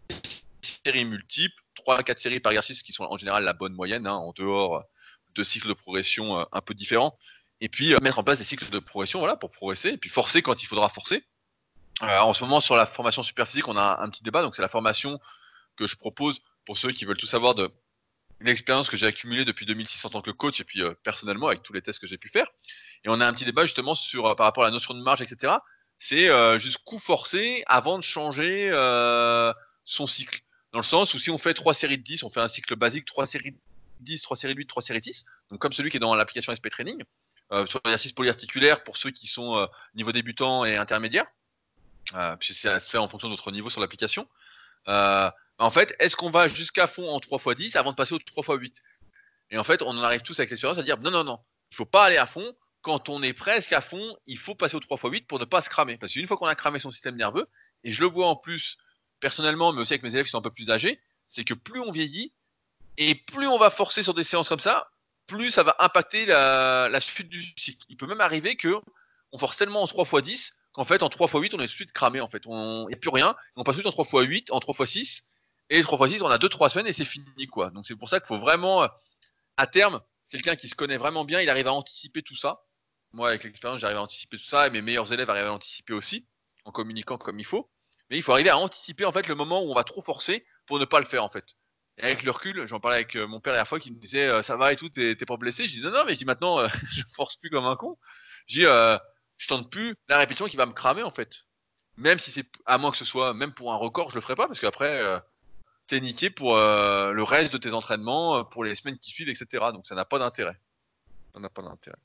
séries multiples, 3 à 4 séries par exercice qui sont en général la bonne moyenne, hein, en dehors de cycles de progression un peu différents. Et puis mettre en place des cycles de progression voilà, pour progresser, et puis forcer quand il faudra forcer. en ce moment, sur la formation super physique, on a un, petit débat. Donc, c'est la formation que je propose pour ceux qui veulent tout savoir de une expérience que j'ai accumulée depuis 2006 en tant que coach et puis personnellement avec tous les tests que j'ai pu faire. Et on a un petit débat justement sur euh, par rapport à la notion de marge, etc. C'est euh, coup forcé avant de changer euh, son cycle? Dans le sens où si on fait trois séries de 10, on fait un cycle basique, trois séries de 10, trois séries de 8, trois séries de 10, donc comme celui qui est dans l'application SP Training, euh, sur l'exercice polyarticulaire pour ceux qui sont euh, niveau débutant et intermédiaire, euh, puisque ça se fait en fonction de notre niveau sur l'application. Euh, en fait, est-ce qu'on va jusqu'à fond en 3 x 10 avant de passer au 3 x 8 Et en fait, on en arrive tous avec l'expérience à dire non, non, non, il faut pas aller à fond, quand on est presque à fond, il faut passer au 3x8 pour ne pas se cramer. Parce qu'une fois qu'on a cramé son système nerveux, et je le vois en plus personnellement, mais aussi avec mes élèves qui sont un peu plus âgés, c'est que plus on vieillit, et plus on va forcer sur des séances comme ça, plus ça va impacter la, suite du cycle. Il peut même arriver que on force tellement en 3x10 qu'en fait en 3x8 on est tout de suite cramé en fait. Il n'y a plus rien, on passe tout en 3x8, en 3x6, et 3x6 on a 2-3 semaines et c'est fini quoi. Donc c'est pour ça qu'il faut vraiment, à terme, quelqu'un qui se connaît vraiment bien, il arrive à anticiper tout ça moi, avec l'expérience, j'arrive à anticiper tout ça et mes meilleurs élèves arrivent à anticiper aussi en communiquant comme il faut. Mais il faut arriver à anticiper en fait le moment où on va trop forcer pour ne pas le faire en fait. Et avec le recul, j'en parlais avec euh, mon père la fois qui me disait euh, ça va et tout, t'es pas blessé? Je dis non, non, mais je dis maintenant, euh, je force plus comme un con. Je dis je tente plus la répétition qui va me cramer en fait. Même si c'est à moins que ce soit même pour un record, je le ferai pas parce qu'après t'es niqué pour le reste de tes entraînements, pour les semaines qui suivent, etc. Donc ça n'a pas d'intérêt. N'a pas d'intérêt.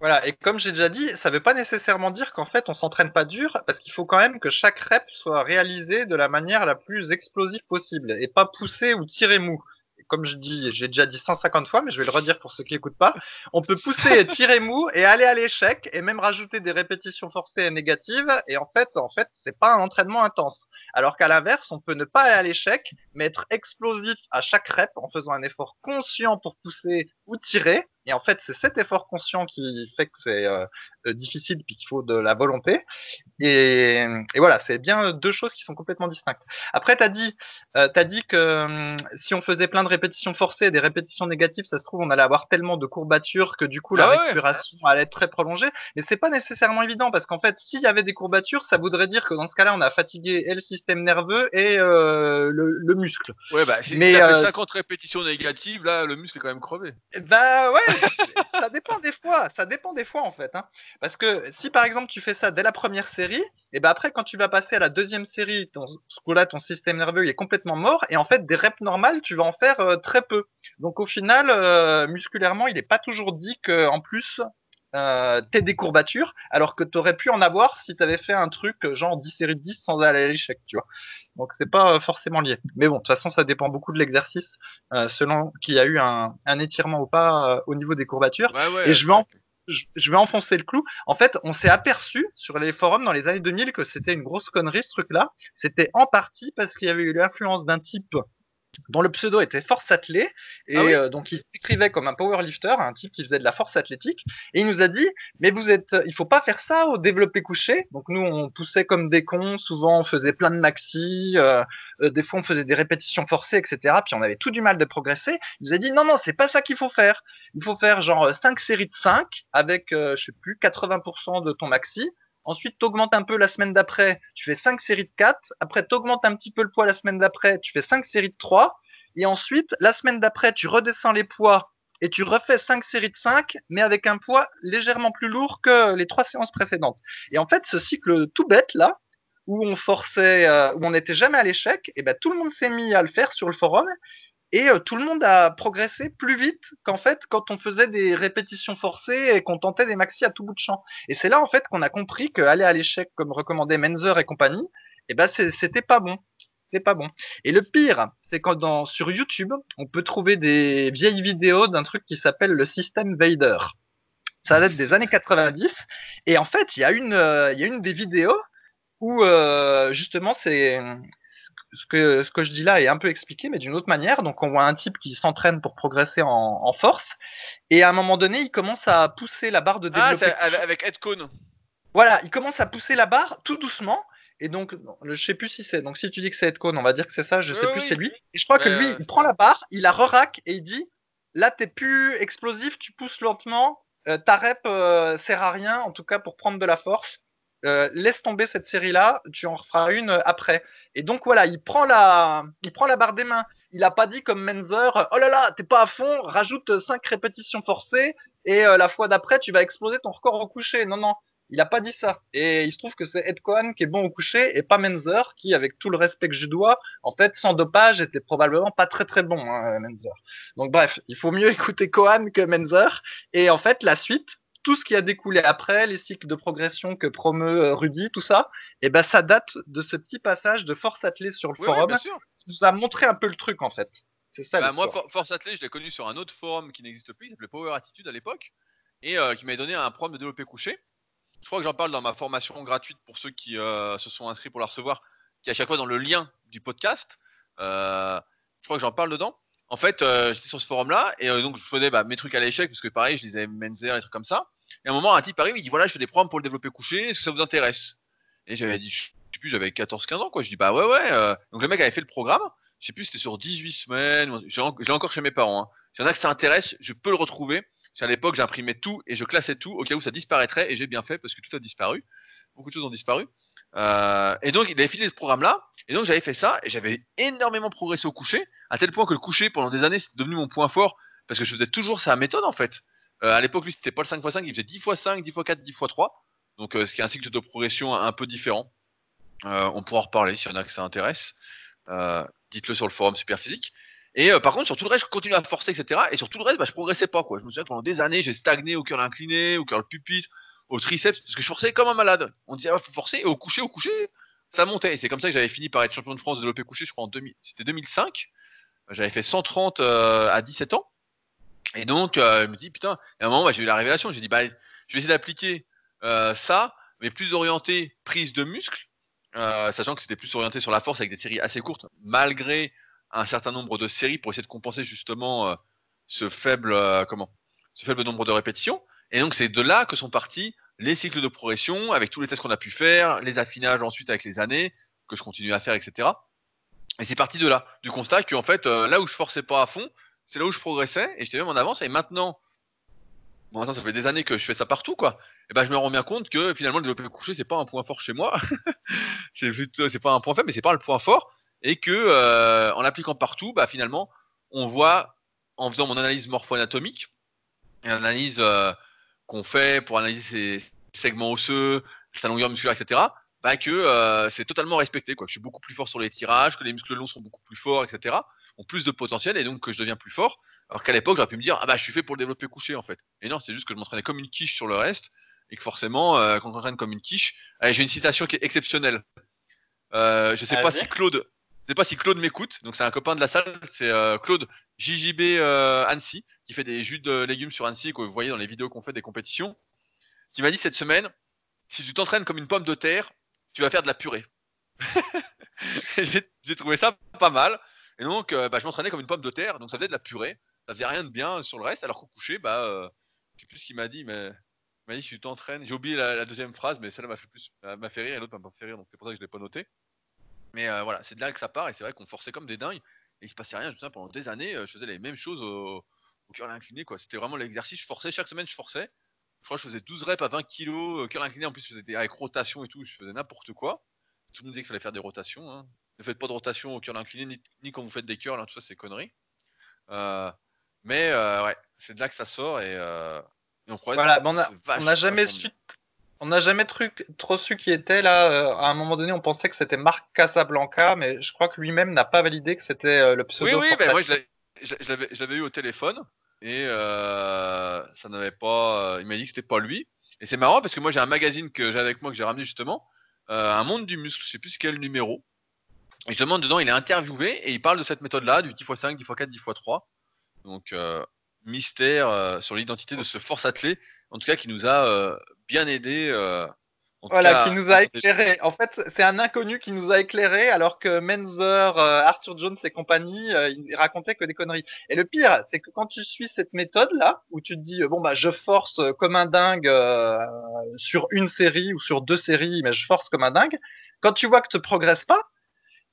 Voilà, et comme j'ai déjà dit, ça ne veut pas nécessairement dire qu'en fait on s'entraîne pas dur, parce qu'il faut quand même que chaque rep soit réalisé de la manière la plus explosive possible, et pas poussé ou tirer mou comme je dis, j'ai déjà dit 150 fois, mais je vais le redire pour ceux qui n'écoutent pas. On peut pousser, tirer mou et aller à l'échec et même rajouter des répétitions forcées et négatives. Et en fait, en fait, c'est pas un entraînement intense. Alors qu'à l'inverse, on peut ne pas aller à l'échec, mais être explosif à chaque rep en faisant un effort conscient pour pousser ou tirer. Et en fait, c'est cet effort conscient qui fait que c'est euh, euh, difficile puis qu'il faut de la volonté. Et, et voilà, c'est bien deux choses qui sont complètement distinctes. Après, tu as dit, euh, as dit que hum, si on faisait plein de répétitions forcées, des répétitions négatives, ça se trouve, on allait avoir tellement de courbatures que du coup, la ah récupération allait être très prolongée. Mais c'est pas nécessairement évident parce qu'en fait, s'il y avait des courbatures, ça voudrait dire que dans ce cas-là, on a fatigué et le système nerveux et euh, le, le muscle. Ouais, bah, si, Mais, si ça euh, fait 50 répétitions négatives, là, le muscle est quand même crevé. Bah ouais, ça dépend des fois, ça dépend des fois en fait. Hein. Parce que si par exemple tu fais ça dès la première série, et ben après quand tu vas passer à la deuxième série, ton, coup-là ton système nerveux il est complètement mort, et en fait des reps normales tu vas en faire euh, très peu. Donc au final, euh, musculairement il n'est pas toujours dit que en plus euh, t'aies des courbatures, alors que t'aurais pu en avoir si t'avais fait un truc euh, genre 10 séries de 10 sans aller à l'échec, tu vois. Donc c'est pas euh, forcément lié. Mais bon, de toute façon ça dépend beaucoup de l'exercice, euh, selon qu'il y a eu un, un étirement ou pas euh, au niveau des courbatures. Ouais, ouais. Et je vais, en- c'est- je, je vais enfoncer le clou. En fait, on s'est aperçu sur les forums dans les années 2000 que c'était une grosse connerie ce truc-là. C'était en partie parce qu'il y avait eu l'influence d'un type dont le pseudo était Force Athlée, et Ah oui euh, donc il s'écrivait comme un powerlifter, un type qui faisait de la force athlétique, et il nous a dit, mais vous êtes, il faut pas faire ça au développé couché. Donc nous on poussait comme des cons, souvent on faisait plein de maxi, euh, euh, des fois on faisait des répétitions forcées, etc. Puis on avait tout du mal de progresser. Il nous a dit non non c'est pas ça qu'il faut faire. Il faut faire genre 5 séries de 5 avec euh, je sais plus 80% de ton maxi. Ensuite, tu augmentes un peu la semaine d'après, tu fais 5 séries de 4. Après, tu augmentes un petit peu le poids la semaine d'après, tu fais 5 séries de 3. Et ensuite, la semaine d'après, tu redescends les poids et tu refais 5 séries de 5, mais avec un poids légèrement plus lourd que les 3 séances précédentes. Et en fait, ce cycle tout bête là, où on forçait, euh, où on n'était jamais à l'échec, et ben tout le monde s'est mis à le faire sur le forum et euh, tout le monde a progressé plus vite qu'en fait quand on faisait des répétitions forcées et qu'on tentait des maxi à tout bout de champ. Et c'est là en fait qu'on a compris qu'aller à l'échec comme recommandait Menzer et compagnie, eh ben c'est- c'était pas bon. C'était pas bon. Et le pire, c'est quand sur YouTube, on peut trouver des vieilles vidéos d'un truc qui s'appelle le système Vader. Ça date des années 90. Et en fait, il y a une, euh, y a une des vidéos où euh, justement c'est ce que, ce que je dis là est un peu expliqué, mais d'une autre manière. Donc, on voit un type qui s'entraîne pour progresser en, en force, et à un moment donné, il commence à pousser la barre de Ah, développé. avec, Ed Cohn. Voilà, il commence à pousser la barre tout doucement. Et donc, je sais plus si c'est. Donc, si tu dis que c'est Ed Cohn, on va dire que c'est ça. Je sais Oui, plus oui. c'est lui. Et je crois que lui, il prend la barre, il la re-rack et il dit là, t'es plus explosif, tu pousses lentement. euh, ta rep euh, sert à rien, en tout cas pour prendre de la force. Euh, laisse tomber cette série-là, tu en referas une euh, après. Et donc voilà, il prend la, barre des mains. Il a pas dit comme Menzer, oh là là, t'es pas à fond, rajoute 5 répétitions forcées et euh, la fois d'après tu vas exploser ton record au coucher. Non non, il a pas dit ça. Et il se trouve que c'est Ed Cohen qui est bon au coucher et pas Menzer qui, avec tout le respect que je dois, en fait, sans dopage, était probablement pas très très bon, hein, Menzer. Donc bref, il faut mieux écouter Cohen que Menzer. Et en fait, la suite, tout ce qui a découlé après, les cycles de progression que promeut euh, Rudy, tout ça, et ben ça date de ce petit passage de Force Athlée sur le Oui, oui, forum sûr. qui nous a montré un peu le truc en fait. C'est ça. Bah, moi. For- Force Athlée, je l'ai connu sur un autre forum qui n'existe plus, il s'appelait Power Attitude à l'époque, et euh, qui m'avait donné un programme de développé couché. Je crois que j'en parle dans ma formation gratuite pour ceux qui euh, se sont inscrits pour la recevoir, qui est à chaque fois dans le lien du podcast. Euh, je crois que j'en parle dedans. En fait, euh, j'étais sur ce forum-là, et euh, donc je faisais bah, mes trucs à l'échec, parce que pareil, je lisais Menzer, et trucs comme ça. Et à un moment, un type arrive, il dit voilà, je fais des programmes pour le développé couché, est-ce que ça vous intéresse? Et j'avais dit, je sais plus, j'avais 14-15 ans, quoi. Je dis bah ouais, ouais. euh. Donc le mec avait fait le programme, je sais plus, c'était sur 18 semaines. j'ai encore chez mes parents. Hein. S'il y en a que ça intéresse, je peux le retrouver. Parce qu'à l'époque, j'imprimais tout et je classais tout au cas où ça disparaîtrait. Et j'ai bien fait parce que tout a disparu. Beaucoup de choses ont disparu. Euh, et donc, il avait filé ce programme-là. Et donc, j'avais fait ça et j'avais énormément progressé au coucher. À tel point que le coucher, pendant des années, c'était devenu mon point fort. Parce que je faisais toujours sa méthode, en fait. Euh, à l'époque, lui, c'était pas le 5x5. Il faisait 10 x 5, 10 x 4, 10 x 3. Donc, euh, ce qui est un cycle de progression un, peu différent. Euh, on pourra en reparler s'il y en a que ça intéresse. Dites-le sur le forum Superphysique. Et par contre, sur tout le reste, je continue à forcer, etc. Et sur tout le reste, bah, je progressais pas. Je me souviens que pendant des années, j'ai stagné au cœur incliné, au cœur pupitre, au triceps, parce que je forçais comme un malade. On disait, ah, faut forcer, et au coucher, au coucher, ça montait. Et c'est comme ça que j'avais fini par être champion de France de développé couché, je crois, en 2000, c'était 2005. J'avais fait 130 euh, à 17 ans. Et donc, euh, je me dis, putain, à un moment, bah, j'ai eu la révélation. J'ai dit, bah, je vais essayer d'appliquer euh, ça, mais plus orienté prise de muscle, euh, sachant que c'était plus orienté sur la force avec des séries assez courtes, malgré un certain nombre de séries pour essayer de compenser justement euh, ce faible comment ce faible nombre de répétitions. Et donc c'est de là que sont partis les cycles de progression avec tous les tests qu'on a pu faire, les affinages ensuite avec les années que je continue à faire, etc. Et c'est parti de là, du constat que fait là où je forçais pas à fond, c'est là où je progressais et j'étais même en avance. Et maintenant, maintenant ça fait des années que je fais ça partout quoi. Et ben je me rends bien compte que finalement le développé couché c'est pas un point fort chez moi. c'est juste c'est pas un point faible mais c'est pas le point fort et que en l'appliquant partout, bah, finalement, on voit en faisant mon analyse morpho-anatomique, une analyse qu'on fait pour analyser ses segments osseux, sa longueur musculaire, etc., bah, que c'est totalement respecté. Quoi. Je suis beaucoup plus fort sur les tirages, que les muscles longs sont beaucoup plus forts, etc., ont plus de potentiel et donc que je deviens plus fort. Alors qu'à l'époque, j'aurais pu me dire, ah bah je suis fait pour le développer couché en fait. Et non, c'est juste que je m'entraînais comme une quiche sur le reste et que forcément, quand on s'entraîne comme une quiche, allez, j'ai une citation qui est exceptionnelle. Euh, je sais pas si Claude, je sais pas si Claude m'écoute. Donc c'est un copain de la salle, c'est Claude JJB Annecy qui fait des jus de légumes sur Annecy que vous voyez dans les vidéos qu'on fait des compétitions. Qui m'a dit cette semaine, si tu t'entraînes comme une pomme de terre, tu vas faire de la purée. j'ai trouvé ça pas mal. Et donc, euh, bah, je m'entraînais comme une pomme de terre, donc ça faisait de la purée. Ça faisait rien de bien sur le reste, alors qu'au coucher, bah, euh, je sais plus ce qu'il m'a dit, mais il m'a dit si tu t'entraînes. J'ai oublié la, deuxième phrase, mais celle-là m'a fait plus, fait rire et l'autre m'a pas fait rire, donc c'est pour ça que je l'ai pas noté. Mais euh, voilà, c'est de là que ça part, et c'est vrai qu'on forçait comme des dingues, et il se passait rien. Je me pendant des années, je faisais les mêmes choses au, au cœur incliné. C'était vraiment l'exercice, je forçais, chaque semaine je forçais. Je crois que je faisais 12 reps à 20 kg, cœur incliné, en plus je faisais avec rotation et tout, je faisais n'importe quoi. Tout le monde disait qu'il fallait faire des rotations. Hein. Ne faites pas de rotation au cœur incliné, ni, quand vous faites des cœurs, tout ça c'est conneries. Euh, mais euh, ouais, c'est de là que ça sort et, euh, on Voilà, on n'a jamais su. On n'a jamais trop su qui était là. à un moment donné, on pensait que c'était Marc Casablanca, mais je crois que lui-même n'a pas validé que c'était le pseudo. Oui, oui, ben moi je l'avais eu au téléphone et ça n'avait pas. il m'a dit que c'était pas lui. Et c'est marrant parce que moi j'ai un magazine que j'ai avec moi que j'ai ramené justement, un monde du muscle, je sais plus quel numéro. Et justement, dedans, il est interviewé et il parle de cette méthode-là, du 10x5, 10x4, 10x3. Donc, euh, mystère euh, sur l'identité de ce force athlé, en tout cas, qui nous a euh, bien aidé. voilà, qui nous a éclairé. En fait, c'est un inconnu qui nous a éclairé, alors que Menzer, Arthur Jones et compagnie, ils racontaient que des conneries. Et le pire, c'est que quand tu suis cette méthode-là, où tu te dis, bon, bah, je force comme un dingue sur une série ou sur deux séries, mais je force comme un dingue, quand tu vois que tu ne progresses pas,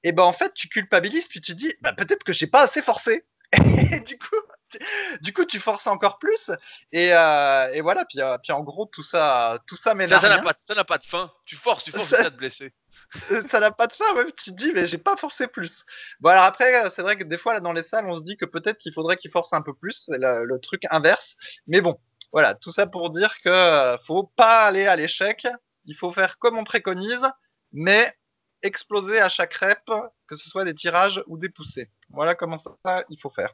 et ben en fait tu culpabilises puis tu dis bah, peut-être que j'ai pas assez forcé. Et du coup tu, du coup tu forces encore plus. Et, euh, et voilà puis, euh, puis en gros tout ça tout ça m'énerve ça n'a pas ça n'a pas de fin. Tu forces tu forces jusqu'à te blesser. ça n'a pas de fin même tu te dis mais j'ai pas forcé plus. Bon alors après c'est vrai que des fois là dans les salles on se dit que peut-être qu'il faudrait qu'il force un peu plus c'est le, le, truc inverse. Mais bon voilà tout ça pour dire que euh, faut pas aller à l'échec. Il faut faire comme on préconise mais exploser à chaque rep, que ce soit des tirages ou des poussées. Voilà comment ça il faut faire.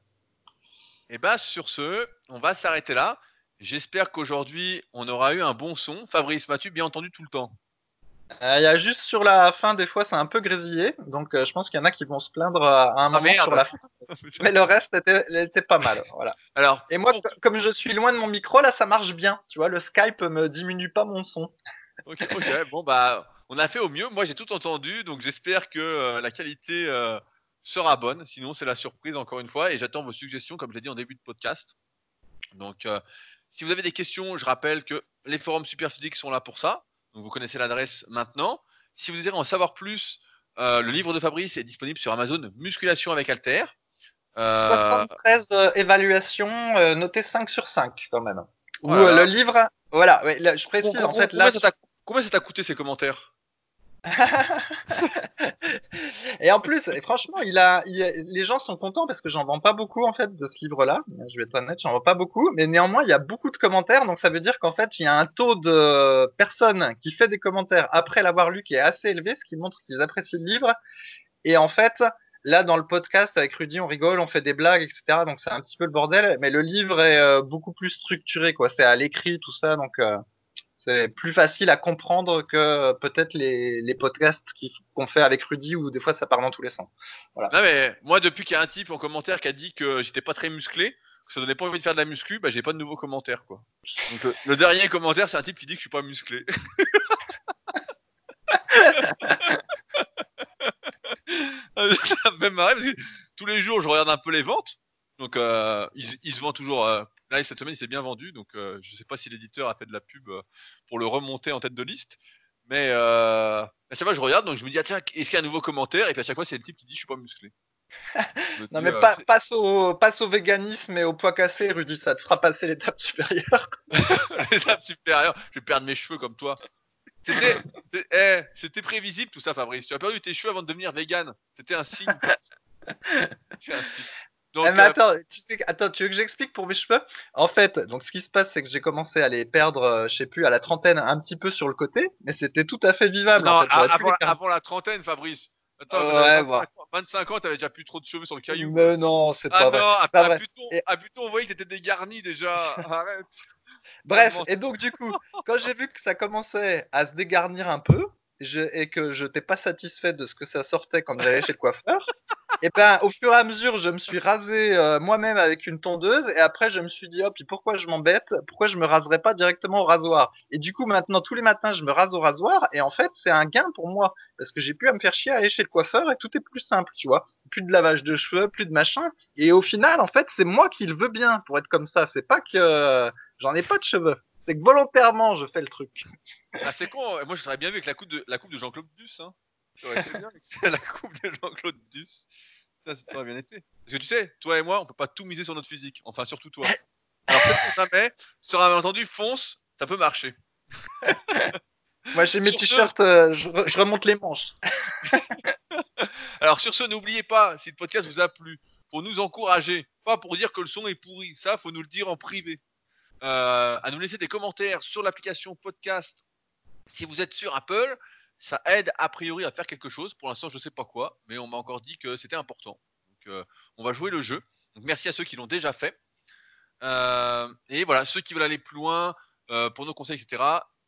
Et eh bah sur ce, on va s'arrêter là. J'espère qu'aujourd'hui on aura eu un bon son. Fabrice, m'as-tu bien entendu tout le temps? Euh, Il y a juste sur la fin, des fois, c'est un peu grésillé. Donc, euh, je pense qu'il y en a qui vont se plaindre à un ah, moment sur la fin. Mais le reste était, pas mal. Voilà. Alors, Et moi, comme je suis loin de mon micro, là, ça marche bien. Tu vois, le Skype me diminue pas mon son. ok, ok. Bon, bah, on a fait au mieux. Moi, j'ai tout entendu, donc j'espère que euh, la qualité euh, sera bonne. Sinon, c'est la surprise encore une fois. Et j'attends vos suggestions, comme je l'ai dit en début de podcast. Donc, euh, si vous avez des questions, je rappelle que les forums Superphysique sont là pour ça. Donc, vous connaissez l'adresse maintenant. Si vous désirez en savoir plus, le livre de Fabrice est disponible sur Amazon Musculation avec Alter. 73 évaluations notées 5 sur 5 quand même. Ou le livre, voilà, je précise en fait là. Combien ça t'a coûté ces commentaires? et en plus, franchement, les gens sont contents parce que j'en vends pas beaucoup en fait de ce livre-là. Je vais être honnête, j'en vends pas beaucoup, mais néanmoins, il y a beaucoup de commentaires, donc ça veut dire qu'en fait, il y a un taux de personnes qui fait des commentaires après l'avoir lu qui est assez élevé, ce qui montre qu'ils apprécient le livre. Et en fait, là, dans le podcast avec Rudy, on rigole, on fait des blagues, etc. Donc c'est un petit peu le bordel, mais le livre est euh, beaucoup plus structuré, quoi. C'est à l'écrit, tout ça, donc. Euh, c'est plus facile à comprendre que peut-être les, podcasts qu'on fait avec Rudy où des fois ça part dans tous les sens. Voilà. mais moi, depuis qu'il y a un type en commentaire qui a dit que j'étais pas très musclé, que ça donnait pas envie de faire de la muscu, bah j'ai pas de nouveaux commentaires quoi. Le, dernier commentaire, c'est un type qui dit que je suis pas musclé. tous les jours je regarde un peu les ventes. Donc euh, ils, se vendent toujours euh, Là, cette semaine, il s'est bien vendu, donc euh, je ne sais pas si l'éditeur a fait de la pub euh, pour le remonter en tête de liste. Mais euh, à chaque fois, je regarde, donc je me dis, ah, tiens, est-ce qu'il y a un nouveau commentaire? Et puis à chaque fois, c'est le type qui dit, je suis pas musclé. non, mais passe, au, passe au véganisme et au poids cassé, Rudy, ça te fera passer l'étape supérieure. l'étape supérieure, je vais perdre mes cheveux comme toi. C'était, eh, c'était prévisible tout ça, Fabrice. Tu as perdu tes cheveux avant de devenir vegan. C'était un signe. C'était un signe. Donc, Eh, mais euh, attends, tu sais, attends, tu veux que j'explique pour mes cheveux? En fait, donc ce qui se passe, c'est que j'ai commencé à les perdre, euh, je sais plus, à la trentaine, un petit peu sur le côté, mais c'était tout à fait vivable. non, en fait. J'aurais pu avant, la trentaine, Fabrice. Attends, Ouais, t'avais bon. 25 ans, t'avais déjà plus trop de cheveux sur le caillou. Mais non, c'est Ah pas non, vrai. à, pas à vrai. Buton, Et- à Buton, on voyait que t'étais dégarni déjà. Arrête. Bref, et donc du coup, quand j'ai vu que ça commençait à se dégarnir un peu, et que je n'étais pas satisfait de ce que ça sortait quand j'allais chez le coiffeur, et ben au fur et à mesure, je me suis rasé euh, moi-même avec une tondeuse, et après je me suis dit, oh, pourquoi je m'embête? Pourquoi je me raserais pas directement au rasoir? Et du coup, maintenant, tous les matins, je me rase au rasoir, et en fait, c'est un gain pour moi, parce que j'ai plus à me faire chier à aller chez le coiffeur, et tout est plus simple, tu vois. Plus de lavage de cheveux, plus de machin, et au final, en fait, c'est moi qui le veux bien pour être comme ça, c'est pas que euh, j'en ai pas de cheveux. C'est que volontairement, je fais le truc. Ah, c'est con. Moi, je serais bien vu avec la coupe de, la coupe de Jean-Claude Duss. Hein. Aurait été bien avec la coupe de Jean-Claude Duss. Ça, ça aurait bien été. Parce que tu sais, toi et moi, on peut pas tout miser sur notre physique. Enfin, surtout toi. Alors, c'est jamais. Sur un malentendu, fonce, ça peut marcher. Moi, j'ai mes ce- t-shirts, euh, je, je remonte les manches. Alors sur ce, n'oubliez pas, si le podcast vous a plu, pour nous encourager, pas pour dire que le son est pourri, ça faut nous le dire en privé, euh, à nous laisser des commentaires sur l'application podcast. Si vous êtes sur Apple, ça aide a priori à faire quelque chose. Pour l'instant, je sais pas quoi, mais on m'a encore dit que c'était important. Euh, on va jouer le jeu. Merci à ceux qui l'ont déjà fait. Euh, et voilà, ceux qui veulent aller plus loin pour nos conseils, etc.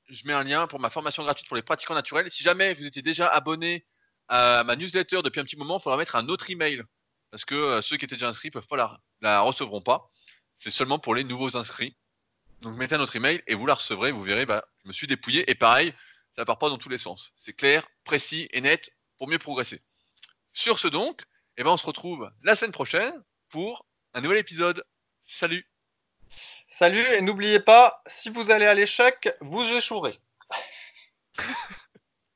Je mets un lien pour ma formation gratuite pour les pratiquants naturels. Si jamais vous étiez déjà abonné à ma newsletter depuis un petit moment, il faudra mettre un autre email. Parce que ceux qui étaient déjà inscrits la, la recevront pas. C'est seulement pour les nouveaux inscrits. Donc mettez un autre email et vous la recevrez. Vous verrez, bah, je me suis dépouillé. Et pareil, ça part pas dans tous les sens. C'est clair, précis et net pour mieux progresser. Sur ce donc, eh ben, on se retrouve la semaine prochaine pour un nouvel épisode. Salut Salut, et n'oubliez pas, si vous allez à l'échec, vous échouerez.